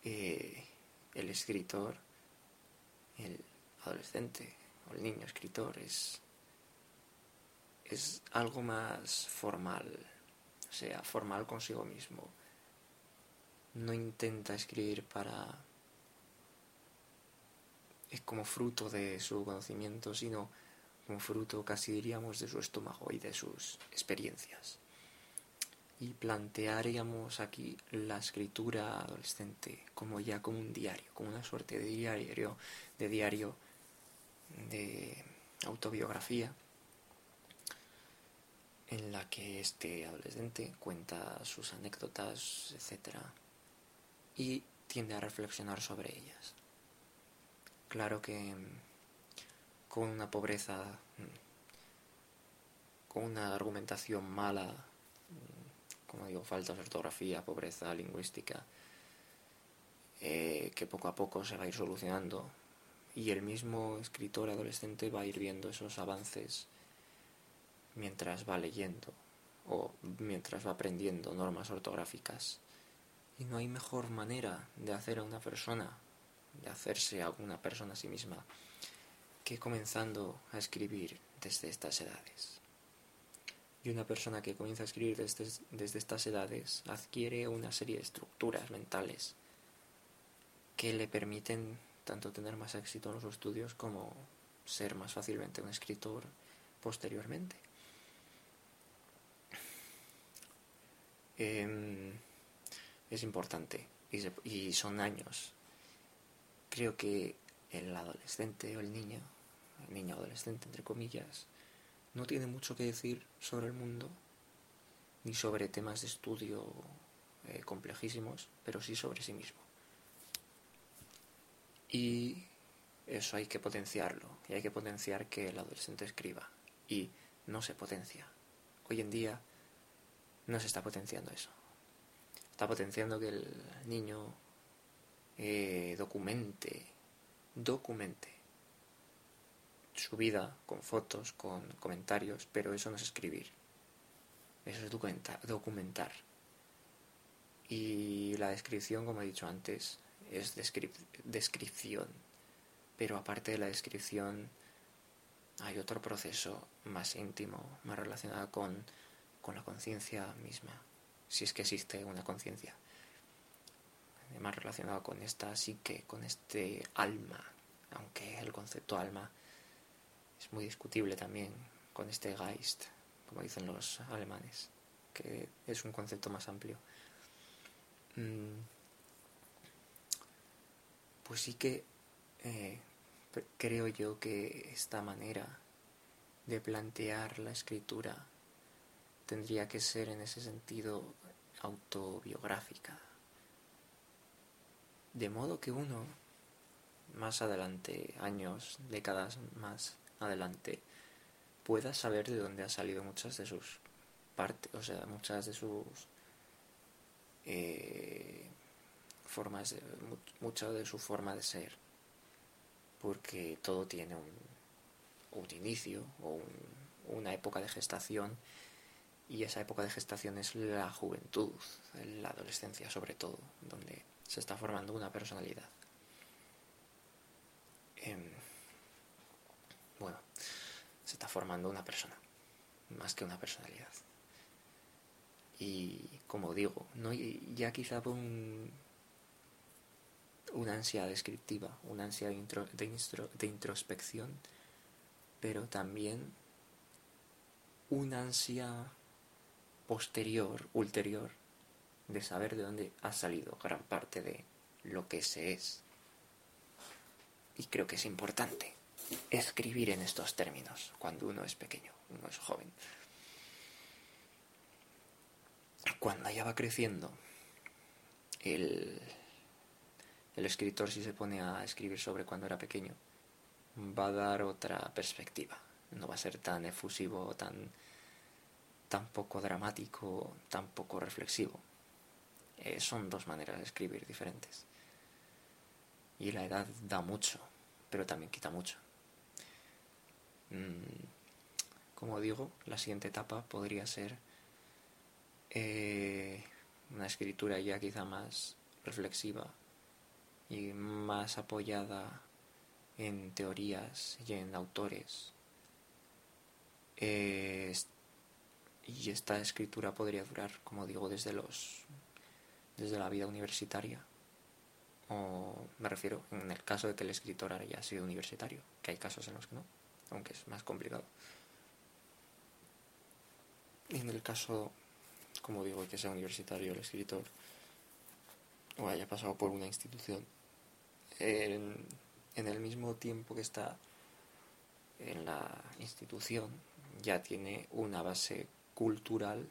eh, el escritor, el adolescente o el niño escritor es, es algo más formal, o sea, formal consigo mismo. No intenta escribir para es como fruto de su conocimiento, sino como fruto, casi diríamos, de su estómago y de sus experiencias. Y plantearíamos aquí la escritura adolescente como ya como un diario, como una suerte de diario, de diario de autobiografía en la que este adolescente cuenta sus anécdotas, etc. y tiende a reflexionar sobre ellas. Claro que con una pobreza, con una argumentación mala, como digo, falta de ortografía, pobreza lingüística, eh, que poco a poco se va a ir solucionando y el mismo escritor adolescente va a ir viendo esos avances mientras va leyendo o mientras va aprendiendo normas ortográficas. Y no hay mejor manera de hacer a una persona, de hacerse a una persona a sí misma, que comenzando a escribir desde estas edades. Y una persona que comienza a escribir desde, desde estas edades adquiere una serie de estructuras mentales que le permiten tanto tener más éxito en los estudios como ser más fácilmente un escritor posteriormente. Es importante y, son años. Creo que el adolescente o el niño niño adolescente, entre comillas, no tiene mucho que decir sobre el mundo, ni sobre temas de estudio eh, complejísimos, pero sí sobre sí mismo. Y eso hay que potenciarlo, y hay que potenciar que el adolescente escriba, y no se potencia. Hoy en día no se está potenciando eso. Está potenciando que el niño eh, documente, documente su vida con fotos, con comentarios, pero eso no es escribir. Eso es documentar. documentar. Y la descripción, como he dicho antes, es descripción. Pero aparte de la descripción, hay otro proceso más íntimo, más relacionado con, con la conciencia misma, si es que existe una conciencia. Más relacionado con esta psique, con este alma, aunque el concepto alma es muy discutible también con este Geist, como dicen los alemanes, que es un concepto más amplio. Mm, pues sí que eh, creo yo que esta manera de plantear la escritura tendría que ser en ese sentido autobiográfica. De modo que uno, más adelante, años, décadas más adelante pueda saber de dónde ha salido muchas de sus partes, o sea, muchas de sus eh, formas, de, de su forma de ser, porque todo tiene un, un inicio o una época de gestación Y esa época de gestación es la juventud, la adolescencia sobre todo, donde se está formando una personalidad. Em, bueno, se está formando una persona, más que una personalidad. Y como digo, no ya quizá por un, una ansia descriptiva, una ansia de, introspección, pero también una ansia posterior, ulterior, de saber de dónde ha salido gran parte de lo que se es. Y creo que es importante escribir en estos términos cuando uno es pequeño, uno es joven. Cuando ya va creciendo, el, el escritor si se pone a escribir sobre cuando era pequeño, va a dar otra perspectiva. No va a ser tan efusivo, tan, tan poco dramático, tan poco reflexivo. Eh, son dos maneras de escribir diferentes. Y la edad da mucho, pero también quita mucho. Mm, como digo, la siguiente etapa podría ser eh, una escritura ya quizá más reflexiva y más apoyada en teorías y en autores. Eh, y esta escritura podría durar, como digo, desde los desde la vida universitaria. O me refiero en el caso de que el escritor haya sido universitario, que hay casos en los que no, aunque es más complicado. En el caso, como digo, que sea universitario el escritor, o haya pasado por una institución, en el mismo tiempo que está en la institución, ya tiene una base cultural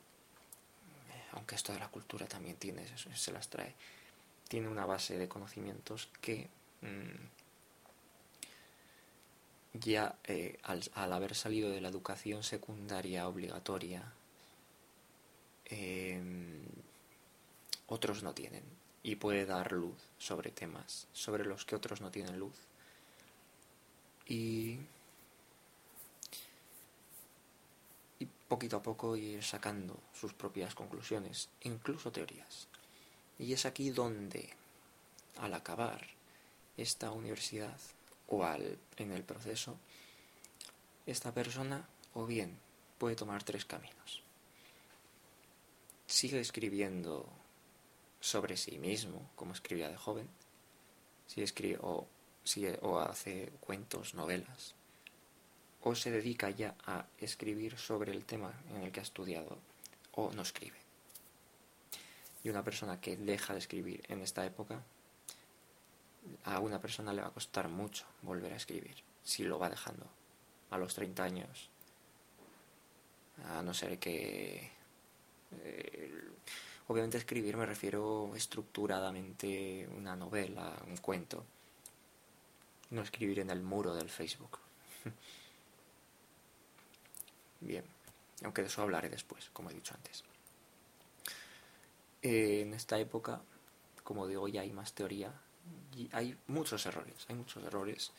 aunque esto de la cultura también tiene, se las trae, tiene una base de conocimientos que mm, ya eh, al, haber salido de la educación secundaria obligatoria, em, otros no tienen y puede dar luz sobre temas sobre los que otros no tienen luz. Y poquito a poco ir sacando sus propias conclusiones, incluso teorías. Y es aquí donde, al acabar esta universidad o al, en el proceso, esta persona o bien puede tomar tres caminos. Sigue escribiendo sobre sí mismo, como escribía de joven, si escribe, o, o hace cuentos, novelas, o se dedica ya a escribir sobre el tema en el que ha estudiado o no escribe. Y una persona que deja de escribir en esta época, a una persona le va a costar mucho volver a escribir si lo va dejando a los 30 años. A no ser que... Eh, obviamente escribir me refiero estructuradamente una novela, un cuento. No escribir en el muro del Facebook. Bien, aunque de eso hablaré después, como he dicho antes. En esta época, como digo, ya hay más teoría y hay muchos errores, hay muchos errores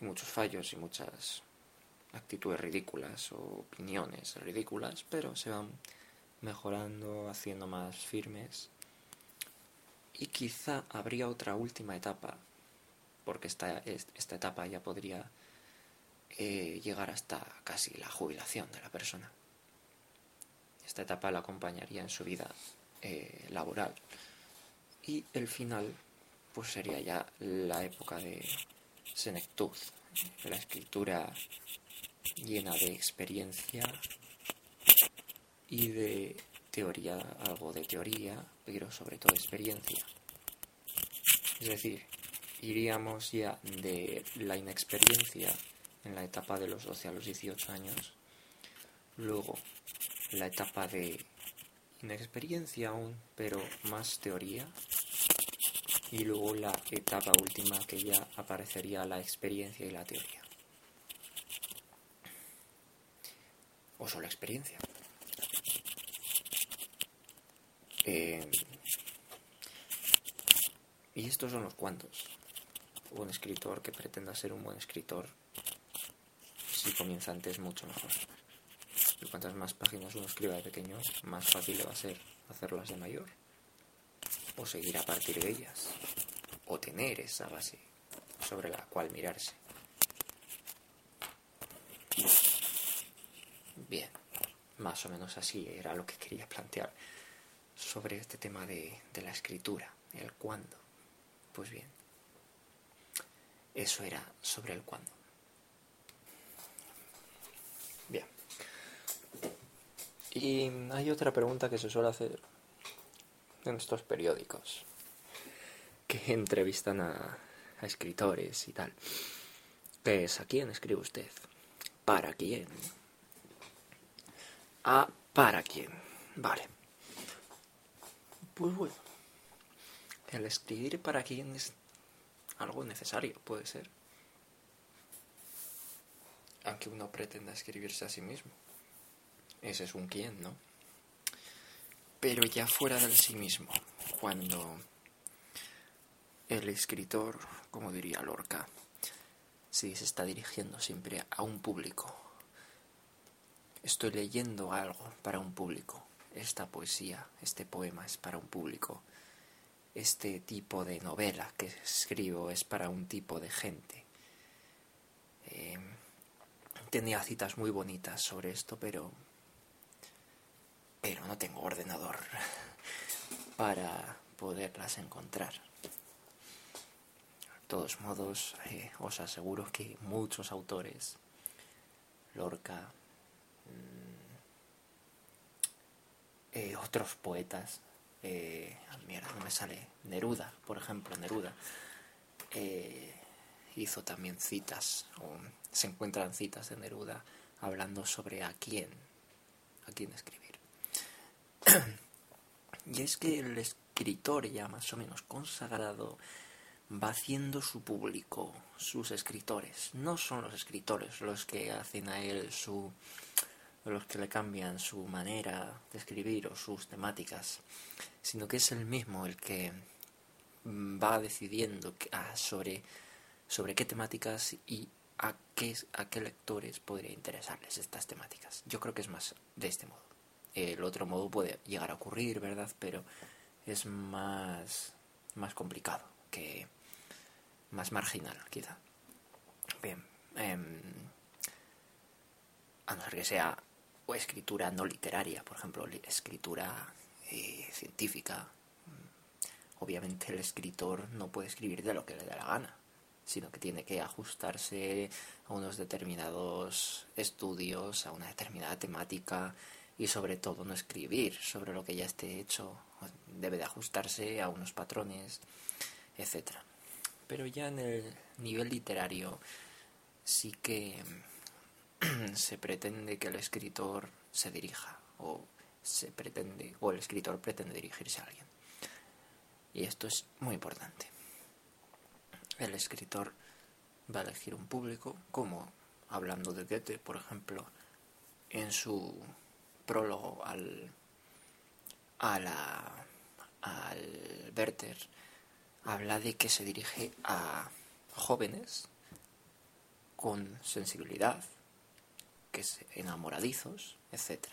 y muchos fallos y muchas actitudes ridículas o opiniones ridículas, pero se van mejorando, haciendo más firmes. Y quizá habría otra última etapa, porque esta, esta etapa ya podría llegar hasta casi la jubilación de la persona. Esta etapa la acompañaría en su vida eh, laboral. Y el final, pues sería ya la época de senectud, la escritura llena de experiencia y de teoría, algo de teoría, pero sobre todo experiencia. Es decir, iríamos ya de la inexperiencia en la etapa de los 12 a los 18 años. Luego, la etapa de inexperiencia aún, pero más teoría. Y luego la etapa última que ya aparecería la experiencia y la teoría. O solo experiencia. Eh, y estos son los cuantos. Un escritor que pretenda ser un buen escritor si comienza antes mucho mejor. Y cuantas más páginas uno escriba de pequeño, más fácil le va a ser hacerlas de mayor. O seguir a partir de ellas. O tener esa base sobre la cual mirarse. Bien, más o menos así era lo que quería plantear sobre este tema de, de la escritura, el cuándo. Pues bien, eso era sobre el cuándo. Bien. Y hay otra pregunta que se suele hacer en estos periódicos que entrevistan a, escritores y tal. Es, ¿a quién escribe usted? ¿Para quién? ¿A para quién? Vale. Pues bueno. El escribir para quién es algo necesario, puede ser. Aunque uno pretenda escribirse a sí mismo. Ese es un quién, ¿no? Pero ya fuera del sí mismo, cuando el escritor, como diría Lorca, si se está dirigiendo siempre a un público, estoy leyendo algo para un público, esta poesía, este poema es para un público, este tipo de novela que escribo es para un tipo de gente. Eh, tenía citas muy bonitas sobre esto, pero pero no tengo ordenador para poderlas encontrar. De todos modos, eh, os aseguro que muchos autores, Lorca, mmm, eh, otros poetas, eh, mierda, no me sale, Neruda, por ejemplo, Neruda, eh, hizo también citas, o se encuentran citas de Neruda hablando sobre a quién, a quién escribir. Y es que el escritor ya más o menos consagrado va haciendo su público, sus escritores. No son los escritores los que hacen a él su los que le cambian su manera de escribir o sus temáticas, sino que es el mismo el que va decidiendo ah, sobre, sobre qué temáticas y a qué, a qué lectores podría interesarles estas temáticas. Yo creo que es más de este modo. El otro modo puede llegar a ocurrir, ¿verdad? Pero es más, más complicado, que más marginal, quizá. Bien. Eh, a no ser que sea escritura no literaria, por ejemplo, escritura eh, científica. Obviamente el escritor no puede escribir de lo que le da la gana, sino que tiene que ajustarse a unos determinados estudios, a una determinada temática y sobre todo no escribir sobre lo que ya esté hecho, debe de ajustarse a unos patrones, etc. Pero ya en el nivel literario sí que se pretende que el escritor se dirija o se pretende o el escritor pretende dirigirse a alguien. Y esto es muy importante. El escritor va a elegir un público, como hablando de Goethe, por ejemplo, en su prólogo al a la, al Werther habla de que se dirige a jóvenes con sensibilidad, que es enamoradizos, etc.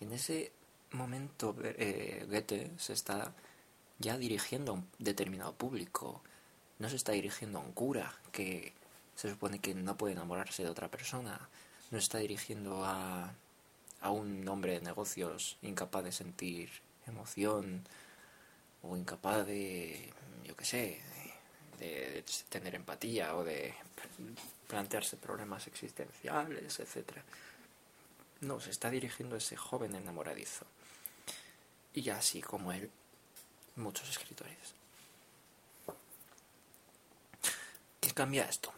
En ese momento eh, Goethe se está ya dirigiendo a un determinado público, no se está dirigiendo a un cura que se supone que no puede enamorarse de otra persona, no está dirigiendo a, a un hombre de negocios incapaz de sentir emoción o incapaz de, yo qué sé, de, tener empatía o de plantearse problemas existenciales, etc. No, se está dirigiendo ese joven enamoradizo. Y así como él, muchos escritores. ¿Qué cambia esto?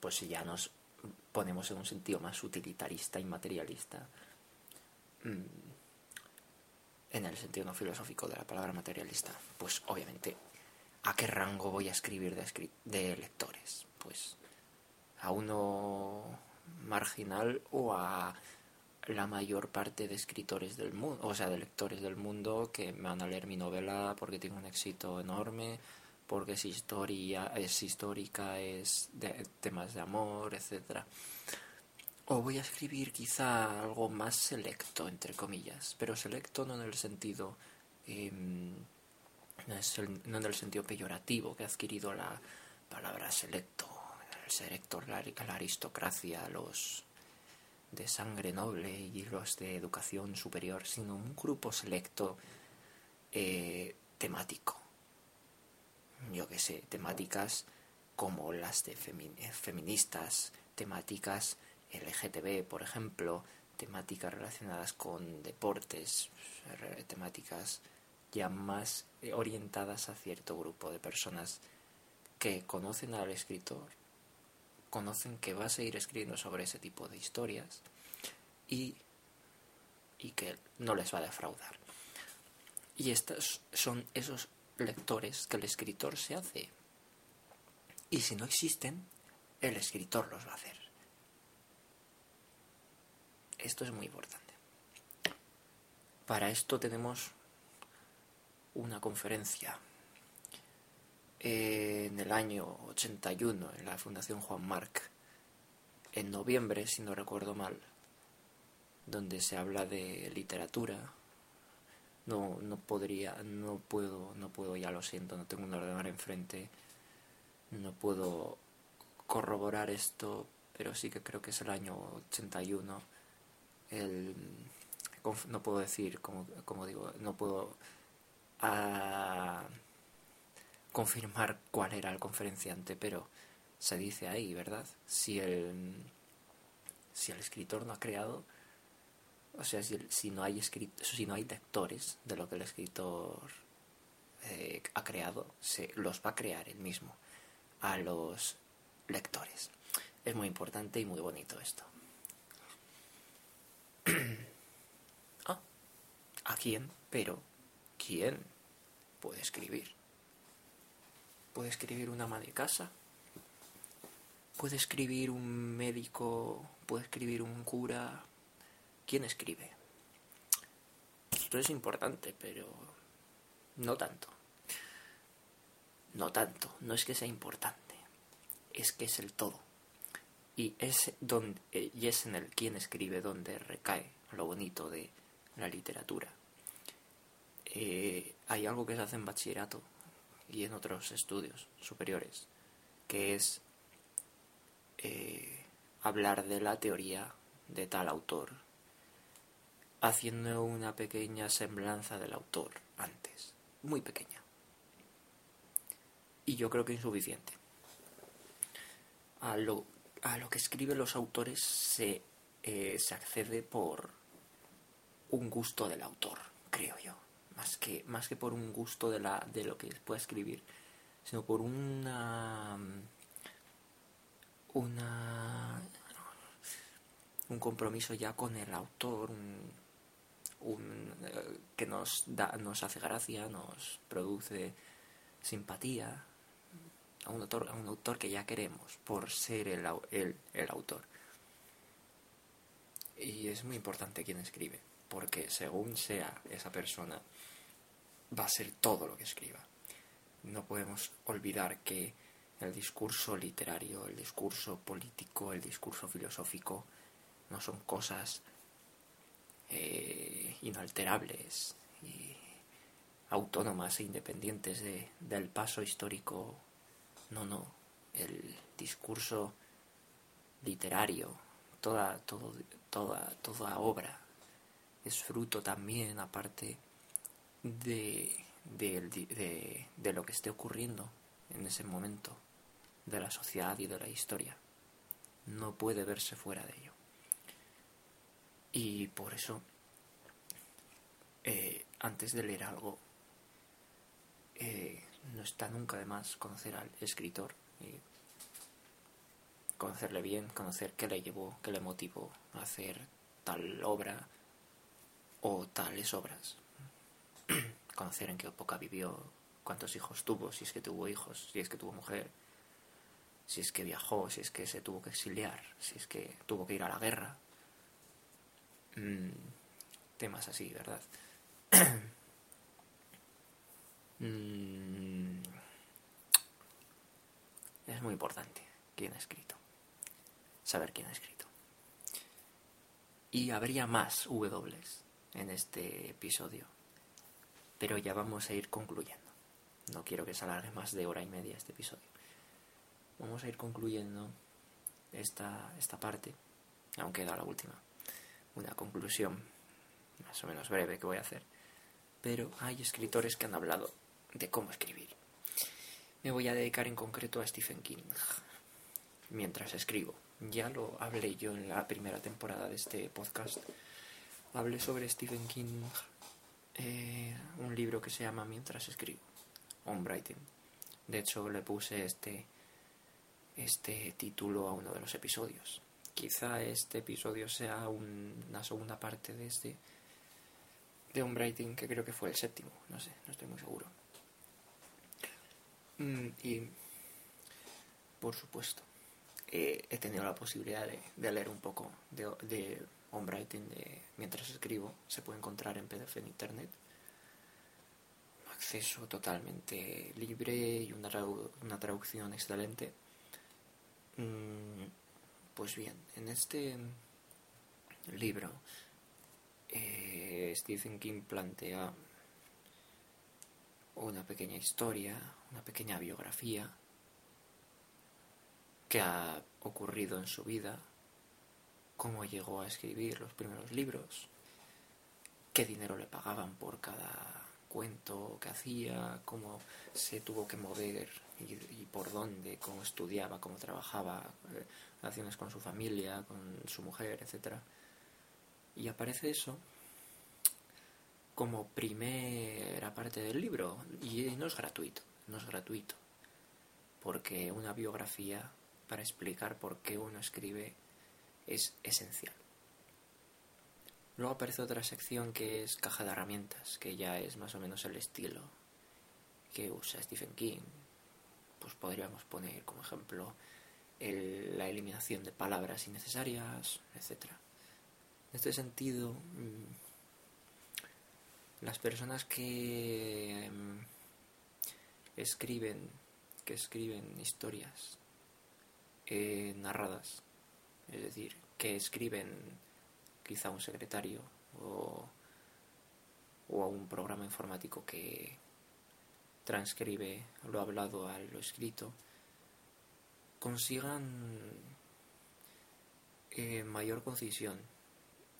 Pues si ya nos ponemos en un sentido más utilitarista y materialista, mm, en el sentido no filosófico de la palabra materialista, pues obviamente, ¿a qué rango voy a escribir de, de lectores? Pues a uno marginal o a la mayor parte de escritores del mundo, o sea, de lectores del mundo que me van a leer mi novela porque tiene un éxito enorme, porque es historia, es histórica, es temas de amor, etcétera. O voy a escribir quizá algo más selecto, entre comillas, pero selecto no en el sentido... em, no, en el sentido peyorativo que ha adquirido la palabra selecto. El selecto, la, la aristocracia, los de sangre noble y los de educación superior, sino un grupo selecto eh, temático. Yo que sé, temáticas como las de femi- eh, feministas, temáticas LGTB, por ejemplo, temáticas relacionadas con deportes, re- temáticas ya más eh, orientadas a cierto grupo de personas que conocen al escritor, conocen que va a seguir escribiendo sobre ese tipo de historias y, y que no les va a defraudar. Y estos son esos lectores que el escritor se hace. Y si no existen, el escritor los va a hacer. Esto es muy importante. Para esto tenemos una conferencia en el año 81 en la Fundación Juan Marc, en noviembre, si no recuerdo mal, donde se habla de literatura. No, no podría, no puedo, no puedo, ya lo siento, no tengo un ordenador enfrente, no puedo corroborar esto, pero sí que creo que es el año 81. El, no puedo decir, como, como digo, no puedo ah, confirmar cuál era el conferenciante, pero se dice ahí, ¿verdad? Si el, si el escritor no ha creado, o sea, si, no hay escrit- si no hay lectores de lo que el escritor eh, ha creado, se los va a crear él mismo a los lectores. Es muy importante y muy bonito esto. ah, ¿a quién? Pero, ¿quién puede escribir? ¿Puede escribir una ama de casa? ¿Puede escribir un médico? ¿Puede escribir un cura? ¿Quién escribe? Esto es importante, pero no tanto. No tanto, no es que sea importante, es que es el todo. Y es, donde, eh, y es en el quién escribe donde recae lo bonito de la literatura. Eh, hay algo que se hace en bachillerato y en otros estudios superiores, que es eh, hablar de la teoría de tal autor, haciendo una pequeña semblanza del autor antes, muy pequeña. Y yo creo que insuficiente. A lo, a lo que escriben los autores se, eh, se accede por un gusto del autor, creo yo. Más que, más que por un gusto de, la, de lo que pueda escribir, sino por una. una. un compromiso ya con el autor, un, eh, que nos, da, nos hace gracia, nos produce simpatía a un autor, a un autor que ya queremos por ser el, el, el autor. Y es muy importante quién escribe, porque según sea esa persona, va a ser todo lo que escriba. No podemos olvidar que el discurso literario, el discurso político, el discurso filosófico no son cosas eh, inalterables y autónomas e independientes de- del paso histórico. No, no. El discurso literario, toda, todo, toda, toda obra es fruto también, aparte de, de, de lo que esté ocurriendo en ese momento, de la sociedad y de la historia. No puede verse fuera de ello. Y por eso, eh, antes de leer algo, eh, no está nunca de más conocer al escritor y conocerle bien, conocer qué le llevó, qué le motivó a hacer tal obra o tales obras. conocer en qué época vivió, cuántos hijos tuvo, si es que tuvo hijos, si es que tuvo mujer, si es que viajó, si es que se tuvo que exiliar, si es que tuvo que ir a la guerra. Mm, temas así, ¿verdad? Mm, es muy importante quién ha escrito, saber quién ha escrito. Y habría más W en este episodio. Pero ya vamos a ir concluyendo. No quiero que se alargue más de hora y media este episodio. Vamos a ir concluyendo esta, esta parte. Aún queda la última. Una conclusión más o menos breve que voy a hacer. Pero hay escritores que han hablado de cómo escribir. Me voy a dedicar en concreto a Stephen King mientras escribo. Ya lo hablé yo en la primera temporada de este podcast. Hablé sobre Stephen King, eh, un libro que se llama Mientras escribo, On Writing. De hecho, le puse este, este título a uno de los episodios. Quizá este episodio sea una segunda parte de este de On Writing, que creo que fue el séptimo, no sé, no estoy muy seguro. Mm, y, por supuesto, eh, he tenido la posibilidad de, leer un poco de, de de, mientras escribo. Se puede encontrar en PDF en Internet. Acceso totalmente libre y una, una traducción excelente. Mm, pues bien, en este libro eh, Stephen King plantea una pequeña historia, una pequeña biografía que ha ocurrido en su vida, cómo llegó a escribir los primeros libros, qué dinero le pagaban por cada cuento que hacía, cómo se tuvo que mover y, por dónde, cómo estudiaba, cómo trabajaba, eh, relaciones con su familia, con su mujer, etc. Y aparece eso como primera parte del libro y no es gratuito, no es gratuito, porque una biografía para explicar por qué uno escribe es esencial. Luego aparece otra sección que es caja de herramientas, que ya es más o menos el estilo que usa Stephen King. Pues podríamos poner como ejemplo la eliminación de palabras innecesarias, etc. En este sentido, mm, las personas que em, escriben que escriben historias eh, narradas es decir que escriben quizá un secretario o, o a un programa informático que transcribe lo hablado a lo escrito consigan eh, mayor concisión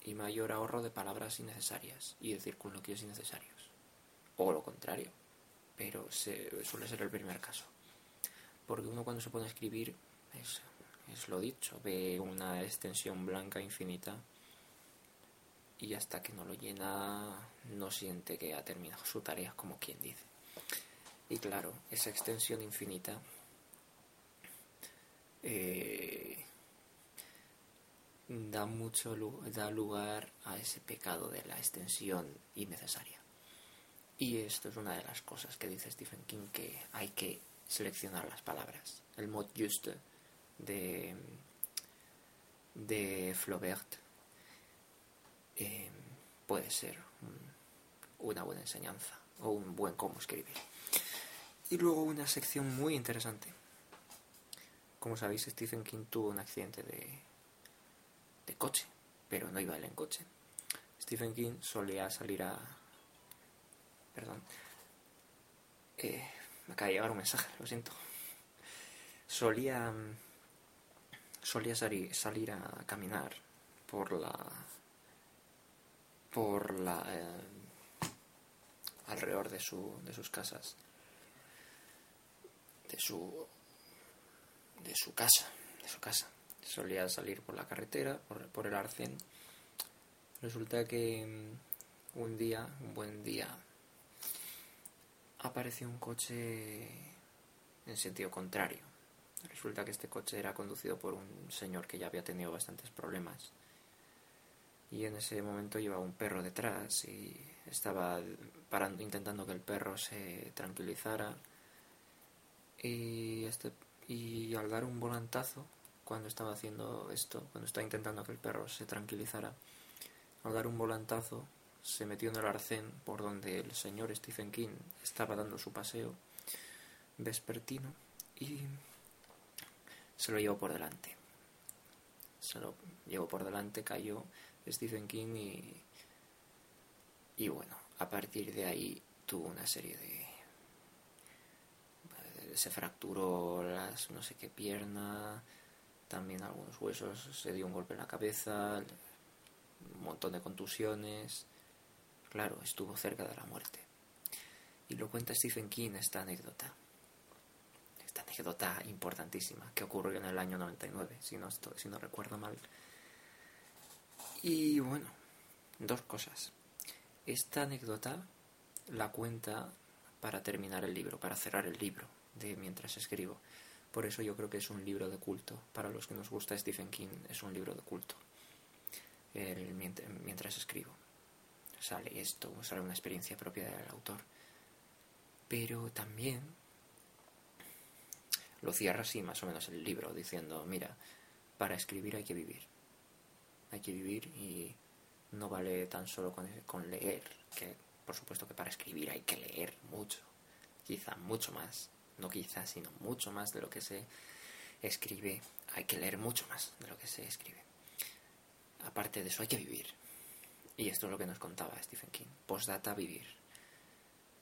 y mayor ahorro de palabras innecesarias y de circunloquios innecesarios. O lo contrario, pero suele ser el primer caso. Porque uno cuando se pone a escribir, es, es lo dicho, ve una extensión blanca infinita y hasta que no lo llena no siente que ha terminado su tarea como quien dice. Y claro, esa extensión infinita eh, da mucho da lugar a ese pecado de la extensión innecesaria. Y esto es una de las cosas que dice Stephen King que hay que seleccionar las palabras. El mot juste de de Flaubert eh, puede ser una buena enseñanza o un buen cómo escribir. Y luego una sección muy interesante. Como sabéis, Stephen King tuvo un accidente de coche, pero no iba él en coche. Stephen King solía salir a... Perdón. Eh, me acaba de llegar un mensaje, lo siento. Solía... Solía salir, salir a caminar por la... Por la... Eh, alrededor de, su, de sus casas. De su... De su casa. De su casa solía salir por la carretera, por, el arcén. Resulta que mm, un día, un buen día, apareció un coche en sentido contrario. Resulta que este coche era conducido por un señor que ya había tenido bastantes problemas. Y en ese momento llevaba un perro detrás y estaba parando, intentando que el perro se tranquilizara. Y, este, y al dar un volantazo, cuando estaba haciendo esto, cuando estaba intentando que el perro se tranquilizara, al dar un volantazo, se metió en el arcén por donde el señor Stephen King estaba dando su paseo vespertino y se lo llevó por delante. Se lo llevó por delante, cayó, Stephen King y, y bueno, a partir de ahí tuvo una serie de... Se fracturó las no sé qué pierna, también algunos huesos, se dio un golpe en la cabeza, un montón de contusiones. Claro, estuvo cerca de la muerte. Y lo cuenta Stephen King esta anécdota. Esta anécdota importantísima que ocurrió en el año 99, si no, estoy, si no recuerdo mal. Y bueno, dos cosas. Esta anécdota la cuenta para terminar el libro, para cerrar el libro de mientras escribo. Por eso yo creo que es un libro de culto. Para los que nos gusta Stephen King, es un libro de culto. El, mientras escribo. Sale esto, sale una experiencia propia del autor. Pero también lo cierra así más o menos el libro, diciendo, mira, para escribir hay que vivir. Hay que vivir y no vale tan solo con, con leer, que por supuesto que para escribir hay que leer mucho, quizá mucho más no quizás, sino mucho más de lo que se escribe. Hay que leer mucho más de lo que se escribe. Aparte de eso, hay que vivir. Y esto es lo que nos contaba Stephen King. Postdata Vivir.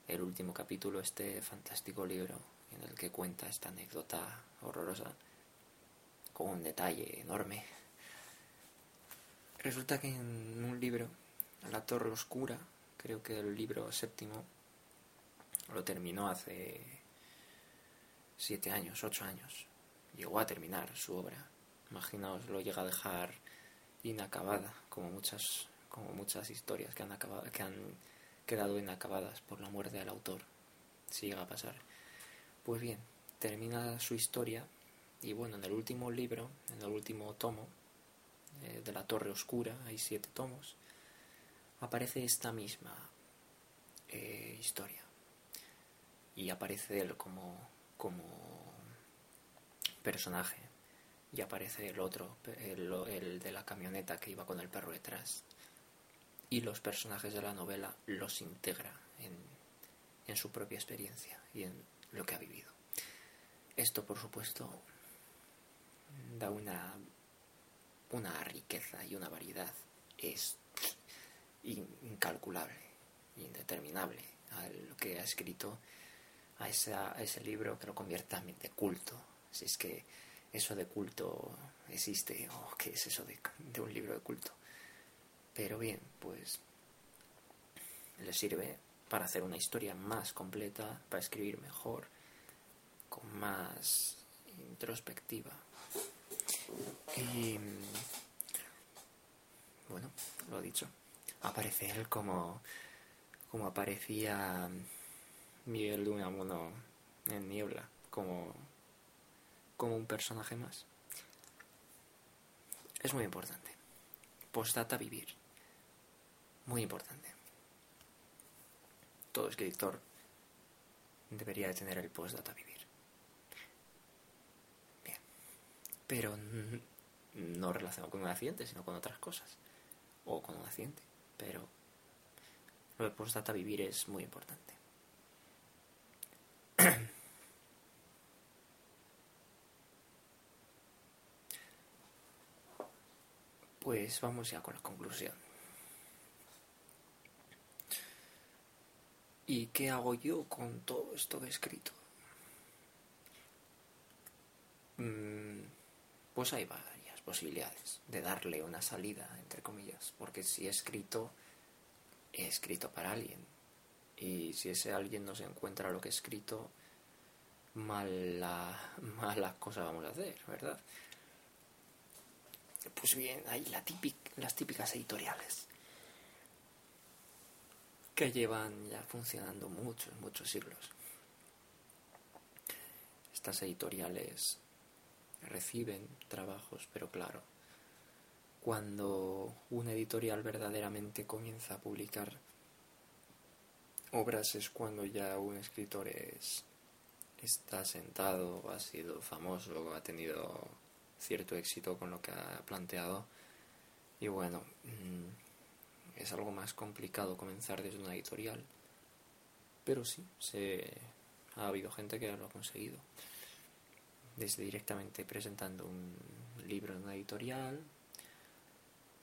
El último capítulo, este fantástico libro en el que cuenta esta anécdota horrorosa con un detalle enorme. Resulta que en un libro, La Torre Oscura, creo que el libro séptimo, lo terminó hace siete años, ocho años. Llegó a terminar su obra. Imaginaos, lo llega a dejar inacabada, como muchas, como muchas historias que han, acabado, que han quedado inacabadas por la muerte del autor, si llega a pasar. Pues bien, termina su historia y bueno, en el último libro, en el último tomo eh, de la Torre Oscura, hay siete tomos, aparece esta misma eh, historia. Y aparece él como como personaje y aparece el otro, el, de la camioneta que iba con el perro detrás. Y los personajes de la novela los integra en, su propia experiencia y en lo que ha vivido. Esto, por supuesto, da una, una riqueza y una variedad es incalculable, indeterminable a lo que ha escrito a, ese libro que lo convierta de culto. Si es que eso de culto existe, o qué es eso de, de un libro de culto. Pero bien, pues le sirve para hacer una historia más completa, para escribir mejor, con más introspectiva. Y bueno, lo dicho, aparece él como, como aparecía Miguel de Unamuno en Niebla como, como un personaje más. Es muy importante. Postdata vivir. Muy importante. Todo escritor debería de tener el postdata vivir. Bien. Pero no relacionado con un accidente, sino con otras cosas. O con un accidente. Pero lo de postdata vivir es muy importante. Pues vamos ya con la conclusión. ¿Y qué hago yo con todo esto que he escrito? Mm, pues hay varias posibilidades de darle una salida, entre comillas, porque si he escrito, he escrito para alguien. Y si ese alguien no se encuentra lo que he escrito, mala, mala cosa vamos a hacer, ¿verdad? Pues bien, hay la las típicas editoriales que llevan ya funcionando muchos, muchos siglos. Estas editoriales reciben trabajos, pero claro, cuando una editorial verdaderamente comienza a publicar obras es cuando ya un escritor es, está sentado, ha sido famoso, ha tenido cierto éxito con lo que ha planteado. Y bueno, mm, es algo más complicado comenzar desde una editorial. Pero sí, ha habido gente que lo ha conseguido. Desde directamente presentando un libro en una editorial,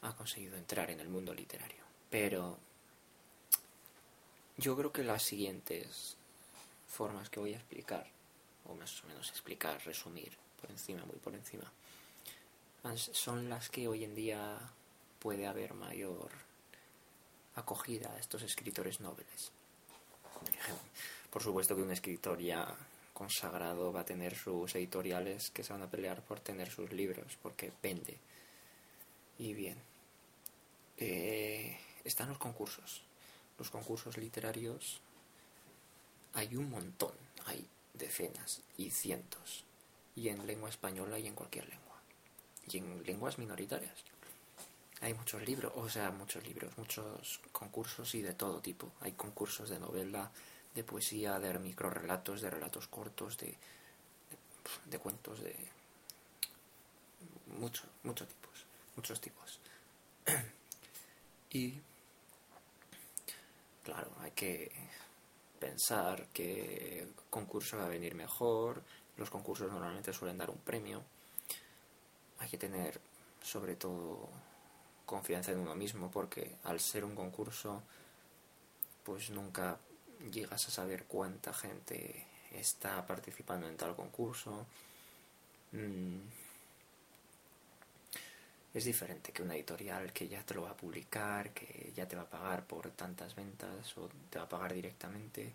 ha conseguido entrar en el mundo literario. Pero yo creo que las siguientes formas que voy a explicar, o más o menos explicar, resumir, por encima, muy por encima, son las que hoy en día puede haber mayor acogida a estos escritores nobles. Por supuesto que un escritor ya consagrado va a tener sus editoriales que se van a pelear por tener sus libros, porque vende. Y bien, eh, están los concursos. Los concursos literarios hay un montón, hay decenas y cientos. Y en lengua española y en cualquier lengua. Y en lenguas minoritarias. Hay muchos libros, o sea, muchos libros, muchos concursos y de todo tipo. Hay concursos de novela, de poesía, de microrelatos, de relatos cortos, de, de, cuentos, de muchos, muchos tipos, muchos tipos. y claro, hay que pensar que concurso va a venir mejor, los concursos normalmente suelen dar un premio. Hay que tener sobre todo confianza en uno mismo porque al ser un concurso pues nunca llegas a saber cuánta gente está participando en tal concurso. Mm. Es diferente que una editorial que ya te lo va a publicar, que ya te va a pagar por tantas ventas o te va a pagar directamente.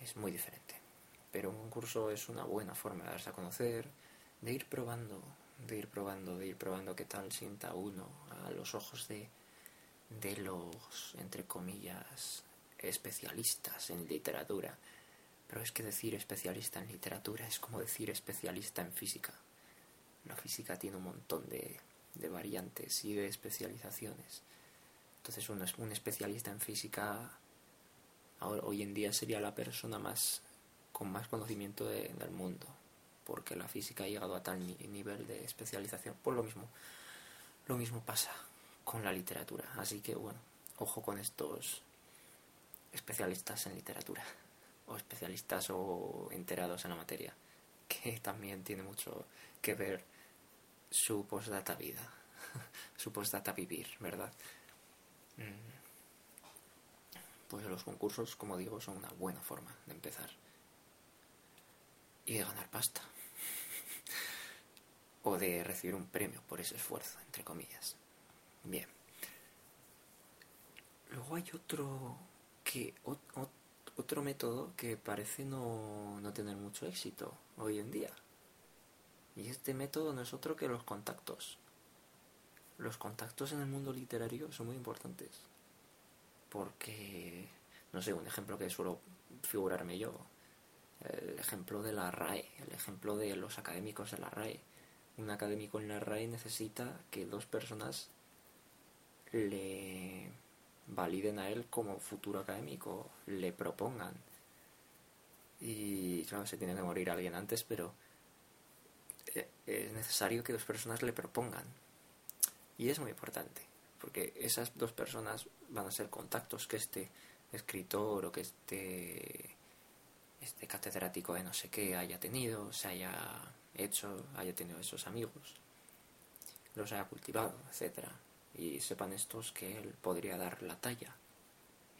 Es muy diferente. Pero un concurso es una buena forma de darse a conocer, de ir probando, de ir probando, de ir probando qué tal sienta uno a los ojos de, de los, entre comillas, especialistas en literatura. Pero es que decir especialista en literatura es como decir especialista en física. La física tiene un montón de, de variantes y de especializaciones. Entonces es un especialista en física hoy en día sería la persona más con más conocimiento del mundo, porque la física ha llegado a tal nivel de especialización. Por lo mismo, lo mismo pasa con la literatura. Así que bueno, ojo con estos especialistas en literatura o especialistas o enterados en la materia, que también tiene mucho que ver su postdata vida, su postdata vivir, ¿verdad? Mm. Pues los concursos, como digo, son una buena forma de empezar y de ganar pasta o de recibir un premio por ese esfuerzo, entre comillas. Bien. Luego hay otro que otro método que parece no, no tener mucho éxito hoy en día. Y este método no es otro que los contactos. Los contactos en el mundo literario son muy importantes. Porque, no sé, un ejemplo que suelo figurarme yo. El ejemplo de la RAE, el ejemplo de los académicos de la RAE. Un académico en la RAE necesita que dos personas le validen a él como futuro académico, le propongan. Y claro, se tiene que morir alguien antes, pero es necesario que dos personas le propongan. Y es muy importante, porque esas dos personas van a ser contactos que este escritor o que este, este catedrático de no sé qué haya tenido, se haya hecho, haya tenido esos amigos, los haya cultivado, etcétera y sepan estos que él podría dar la talla.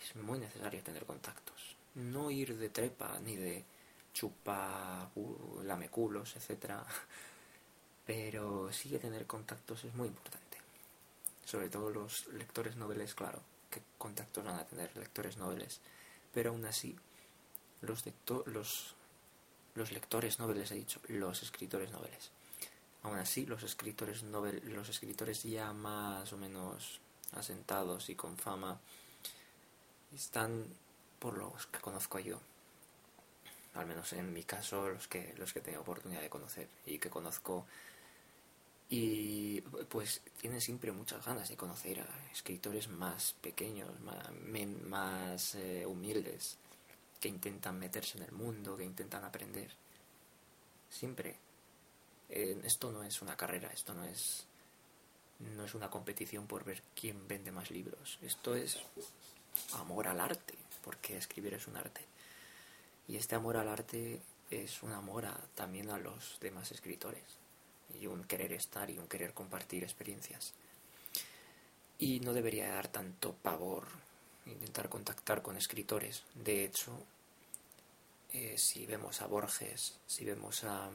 Es muy necesario tener contactos. No ir de trepa ni de chupa lameculos, etc. Pero sí que tener contactos es muy importante. Sobre todo los lectores noveles, claro, qué contactos van a tener lectores noveles. Pero aún así, los, los, los lectores noveles, he dicho, los escritores noveles Aún así, los escritores, novel, los escritores ya más o menos asentados y con fama están por los que conozco yo. Al menos en mi caso, los que, los que tengo oportunidad de conocer y que conozco. Y pues tienen siempre muchas ganas de conocer a escritores más pequeños, más, eh, humildes, que intentan meterse en el mundo, que intentan aprender. Siempre esto no es una carrera, esto no es, no es una competición por ver quién vende más libros. Esto es amor al arte, porque escribir es un arte. Y este amor al arte es un amor también a los demás escritores. Y un querer estar y un querer compartir experiencias. Y no debería dar tanto pavor intentar contactar con escritores. De hecho, eh, si vemos a Borges, si vemos a,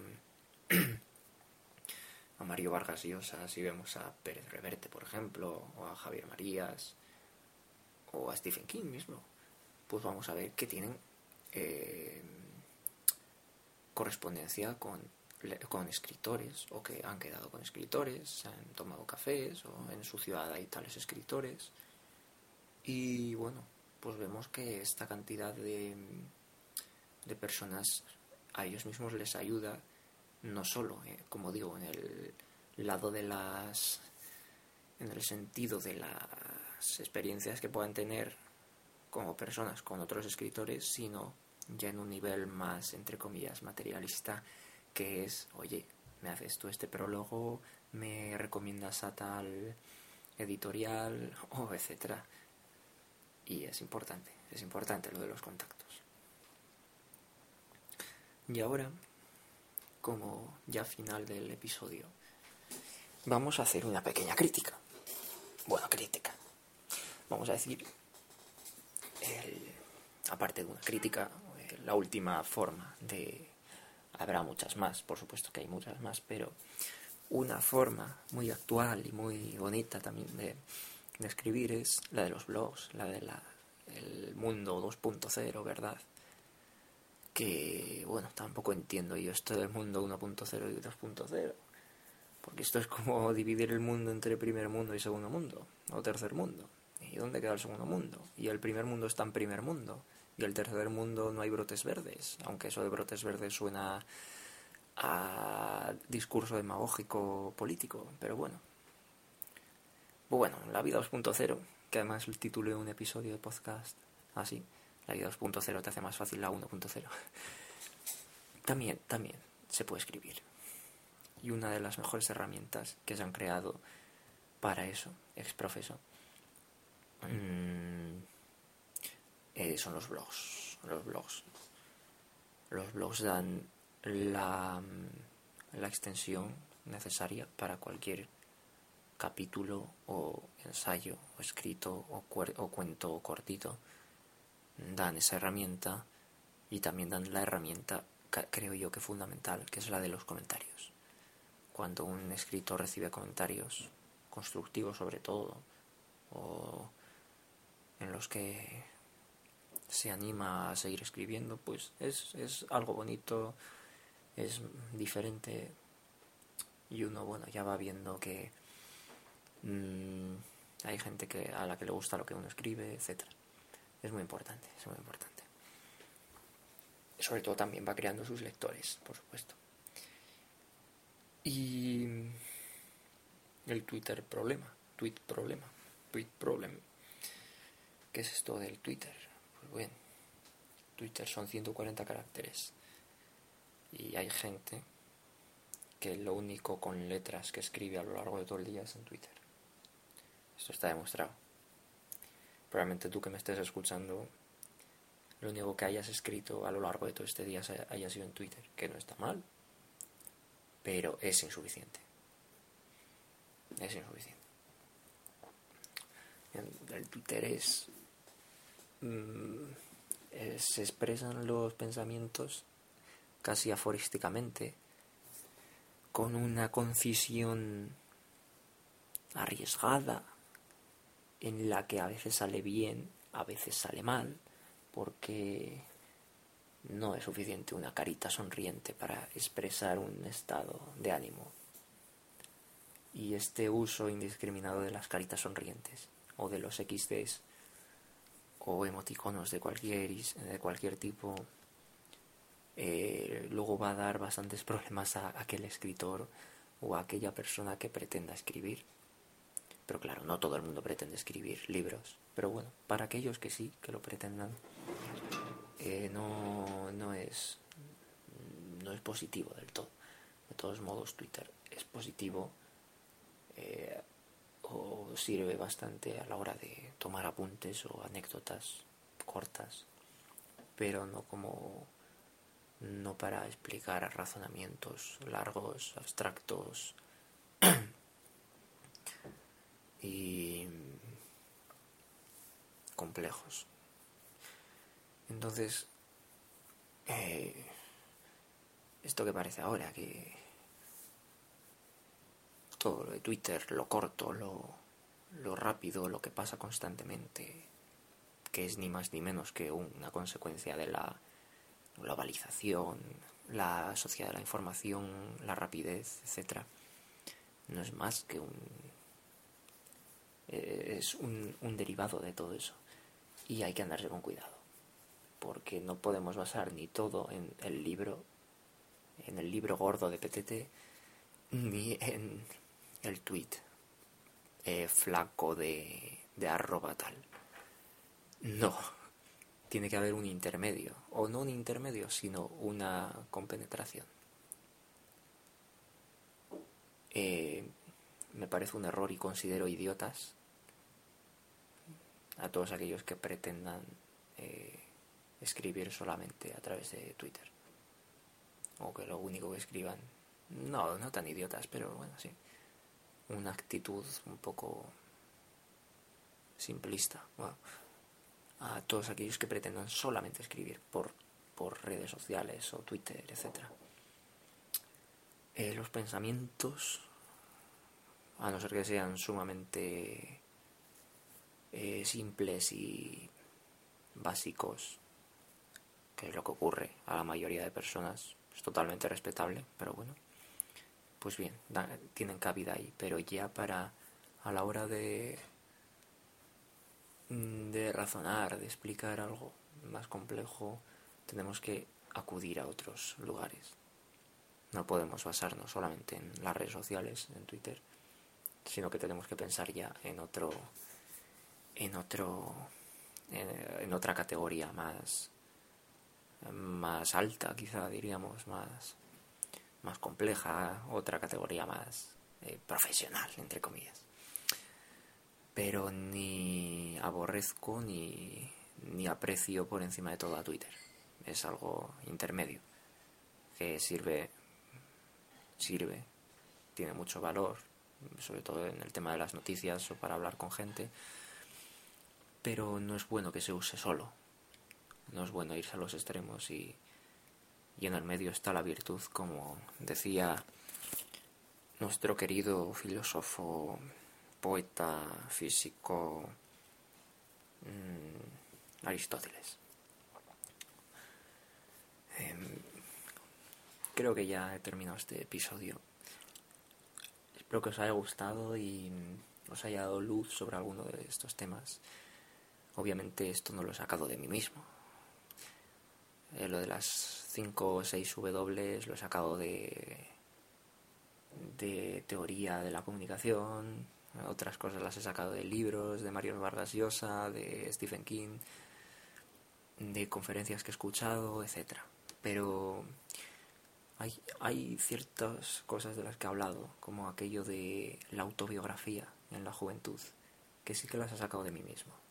Mario Vargas Llosa, si vemos a Pérez Reverte, por ejemplo, o a Javier Marías, o a Stephen King mismo, pues vamos a ver que tienen eh, correspondencia con, con escritores, o que han quedado con escritores, han tomado cafés, o en su ciudad hay tales escritores. Y bueno, pues vemos que esta cantidad de, de personas a ellos mismos les ayuda no solo, eh, como digo, en el lado de las en el sentido de las experiencias que puedan tener como personas con otros escritores, sino ya en un nivel más, entre comillas, materialista, que es, oye, me haces tú este prólogo, me recomiendas a tal editorial, o etcétera. Y es importante, es importante lo de los contactos. Y ahora, como ya final del episodio, vamos a hacer una pequeña crítica. Bueno, crítica. Vamos a decir, aparte de una crítica, eh, la última forma de... Habrá muchas más, por supuesto que hay muchas más, pero una forma muy actual y muy bonita también de, escribir es la de los blogs, la de la, el mundo 2.0, ¿verdad? Que, bueno, tampoco entiendo yo esto del mundo 1.0 y 2.0. Porque esto es como dividir el mundo entre primer mundo y segundo mundo, o tercer mundo. ¿Y dónde queda el segundo mundo? Y el primer mundo está en primer mundo. Y el tercer mundo no hay brotes verdes, aunque eso de brotes verdes suena a discurso demagógico político, pero bueno, bueno, La vida 2.0, que además el título de un episodio de podcast así, La vida 2.0 te hace más fácil la 1.0. También, también se puede escribir. Y una de las mejores herramientas que se han creado para eso, exprofeso, mmm, eh, son los blogs. Los blogs. Los blogs dan la, la extensión necesaria para cualquier capítulo o ensayo o escrito o, o cuento cortito dan esa herramienta y también dan la herramienta creo yo que fundamental que es la de los comentarios cuando un escritor recibe comentarios constructivos sobre todo o en los que se anima a seguir escribiendo pues es, es algo bonito es diferente y uno bueno ya va viendo que Mm, hay gente que, a la que le gusta lo que uno escribe, etc. Es muy importante, es muy importante. Sobre todo también va creando sus lectores, por supuesto. Y el Twitter problema, tweet problema, tweet problem. ¿Qué es esto del Twitter? Bueno, Twitter son 140 caracteres. Y hay gente que lo único con letras que escribe a lo largo de todo el día es en Twitter. Esto está demostrado. Probablemente tú que me estés escuchando, lo único que hayas escrito a lo largo de todo este día haya sido en Twitter, que no está mal, pero es insuficiente. Es insuficiente. El Twitter es, se expresan los pensamientos casi aforísticamente, con una concisión arriesgada, en la que a veces sale bien, a veces sale mal, porque no es suficiente una carita sonriente para expresar un estado de ánimo. Y este uso indiscriminado de las caritas sonrientes, o de los XDs, o emoticonos de cualquier, de cualquier tipo, eh, luego va a dar bastantes problemas a aquel escritor o a aquella persona que pretenda escribir. Pero claro, no todo el mundo pretende escribir libros. Pero bueno, para aquellos que sí, que lo pretendan, eh, no, no, es, no es positivo del todo. De todos modos, Twitter es positivo eh, o sirve bastante a la hora de tomar apuntes o anécdotas cortas, pero no como no para explicar razonamientos largos, abstractos y complejos. Entonces, eh, esto que parece ahora, que todo lo de Twitter, lo corto, lo, lo rápido, lo que pasa constantemente, que es ni más ni menos que una consecuencia de la globalización, la sociedad de la información, la rapidez, etcétera, no es más que un eh, es un, un derivado de todo eso. Y hay que andarse con cuidado porque no podemos basar ni todo en el libro en el libro gordo de PTT ni en el tweet eh, flaco de, arroba tal no tiene que haber un intermedio o no un intermedio sino una compenetración eh, me parece un error y considero idiotas a todos aquellos que pretendan eh, escribir solamente a través de Twitter. O que lo único que escriban, no, no tan idiotas, pero bueno, sí. Una actitud un poco simplista. a todos aquellos que pretendan solamente escribir por, por redes sociales o Twitter, etc. Eh, los pensamientos, a no ser que sean sumamente eh, simples y básicos, que es lo que ocurre a la mayoría de personas, es totalmente respetable, pero bueno, pues bien, tienen cabida ahí, pero ya para a la hora de mm, de razonar, de explicar algo más complejo, tenemos que acudir a otros lugares. No podemos basarnos solamente en las redes sociales, en Twitter, sino que tenemos que pensar ya en otro en otro en, otra categoría más más alta quizá diríamos más más compleja otra categoría más eh, profesional entre comillas pero ni aborrezco ni, ni aprecio por encima de todo a Twitter es algo intermedio que sirve sirve tiene mucho valor sobre todo en el tema de las noticias o para hablar con gente pero no es bueno que se use solo. No es bueno irse a los extremos y, y en el medio está la virtud, como decía nuestro querido filósofo, poeta, físico, mmm, Aristóteles. Eh, creo que ya he terminado este episodio. Espero que os haya gustado y os haya dado luz sobre alguno de estos temas. Obviamente esto no lo he sacado de mí mismo. Eh, lo de las 5 o 6 W lo he sacado de, de teoría de la comunicación. Otras cosas las he sacado de libros de Mario Vargas Llosa, de Stephen King, de conferencias que he escuchado, etc. Pero hay, hay ciertas cosas de las que he hablado, como aquello de la autobiografía en la juventud, que sí que las he sacado de mí mismo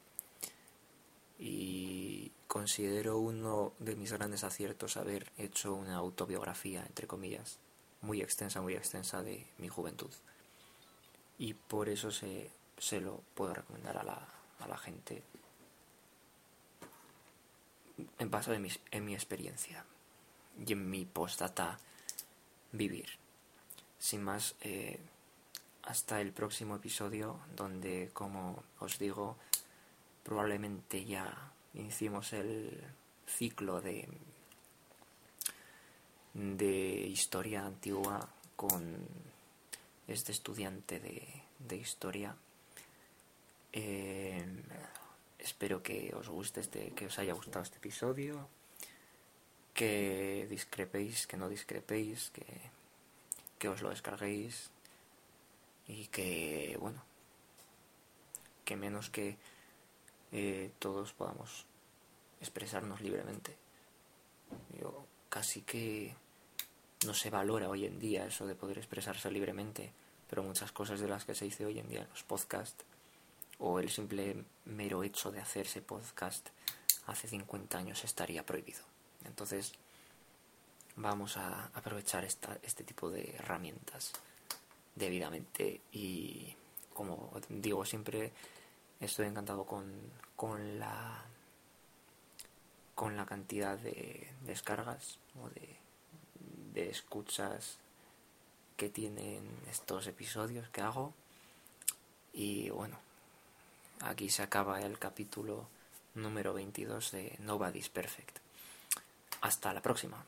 y considero uno de mis grandes aciertos haber hecho una autobiografía, entre comillas, muy extensa, muy extensa de mi juventud. Y por eso se, se lo puedo recomendar a la, a la gente en base en mi, en mi experiencia y en mi postdata vivir. Sin más, eh, hasta el próximo episodio donde, como os digo, probablemente ya iniciemos el ciclo de, de historia antigua con este estudiante de, de historia. Eh, espero que os guste este, que os haya gustado este episodio, que discrepéis, que no discrepéis, que, que os lo descarguéis y que bueno, que menos que eh, todos podamos expresarnos libremente. Yo casi que no se valora hoy en día eso de poder expresarse libremente, pero muchas cosas de las que se dice hoy en día los podcasts o el simple mero hecho de hacerse podcast hace 50 años estaría prohibido. Entonces vamos a aprovechar esta, este tipo de herramientas debidamente y como digo, siempre estoy encantado con, con la con la cantidad de descargas o de, de escuchas que tienen estos episodios que hago. Y bueno aquí se acaba el capítulo número 22 de Nobody's Perfect. Hasta la próxima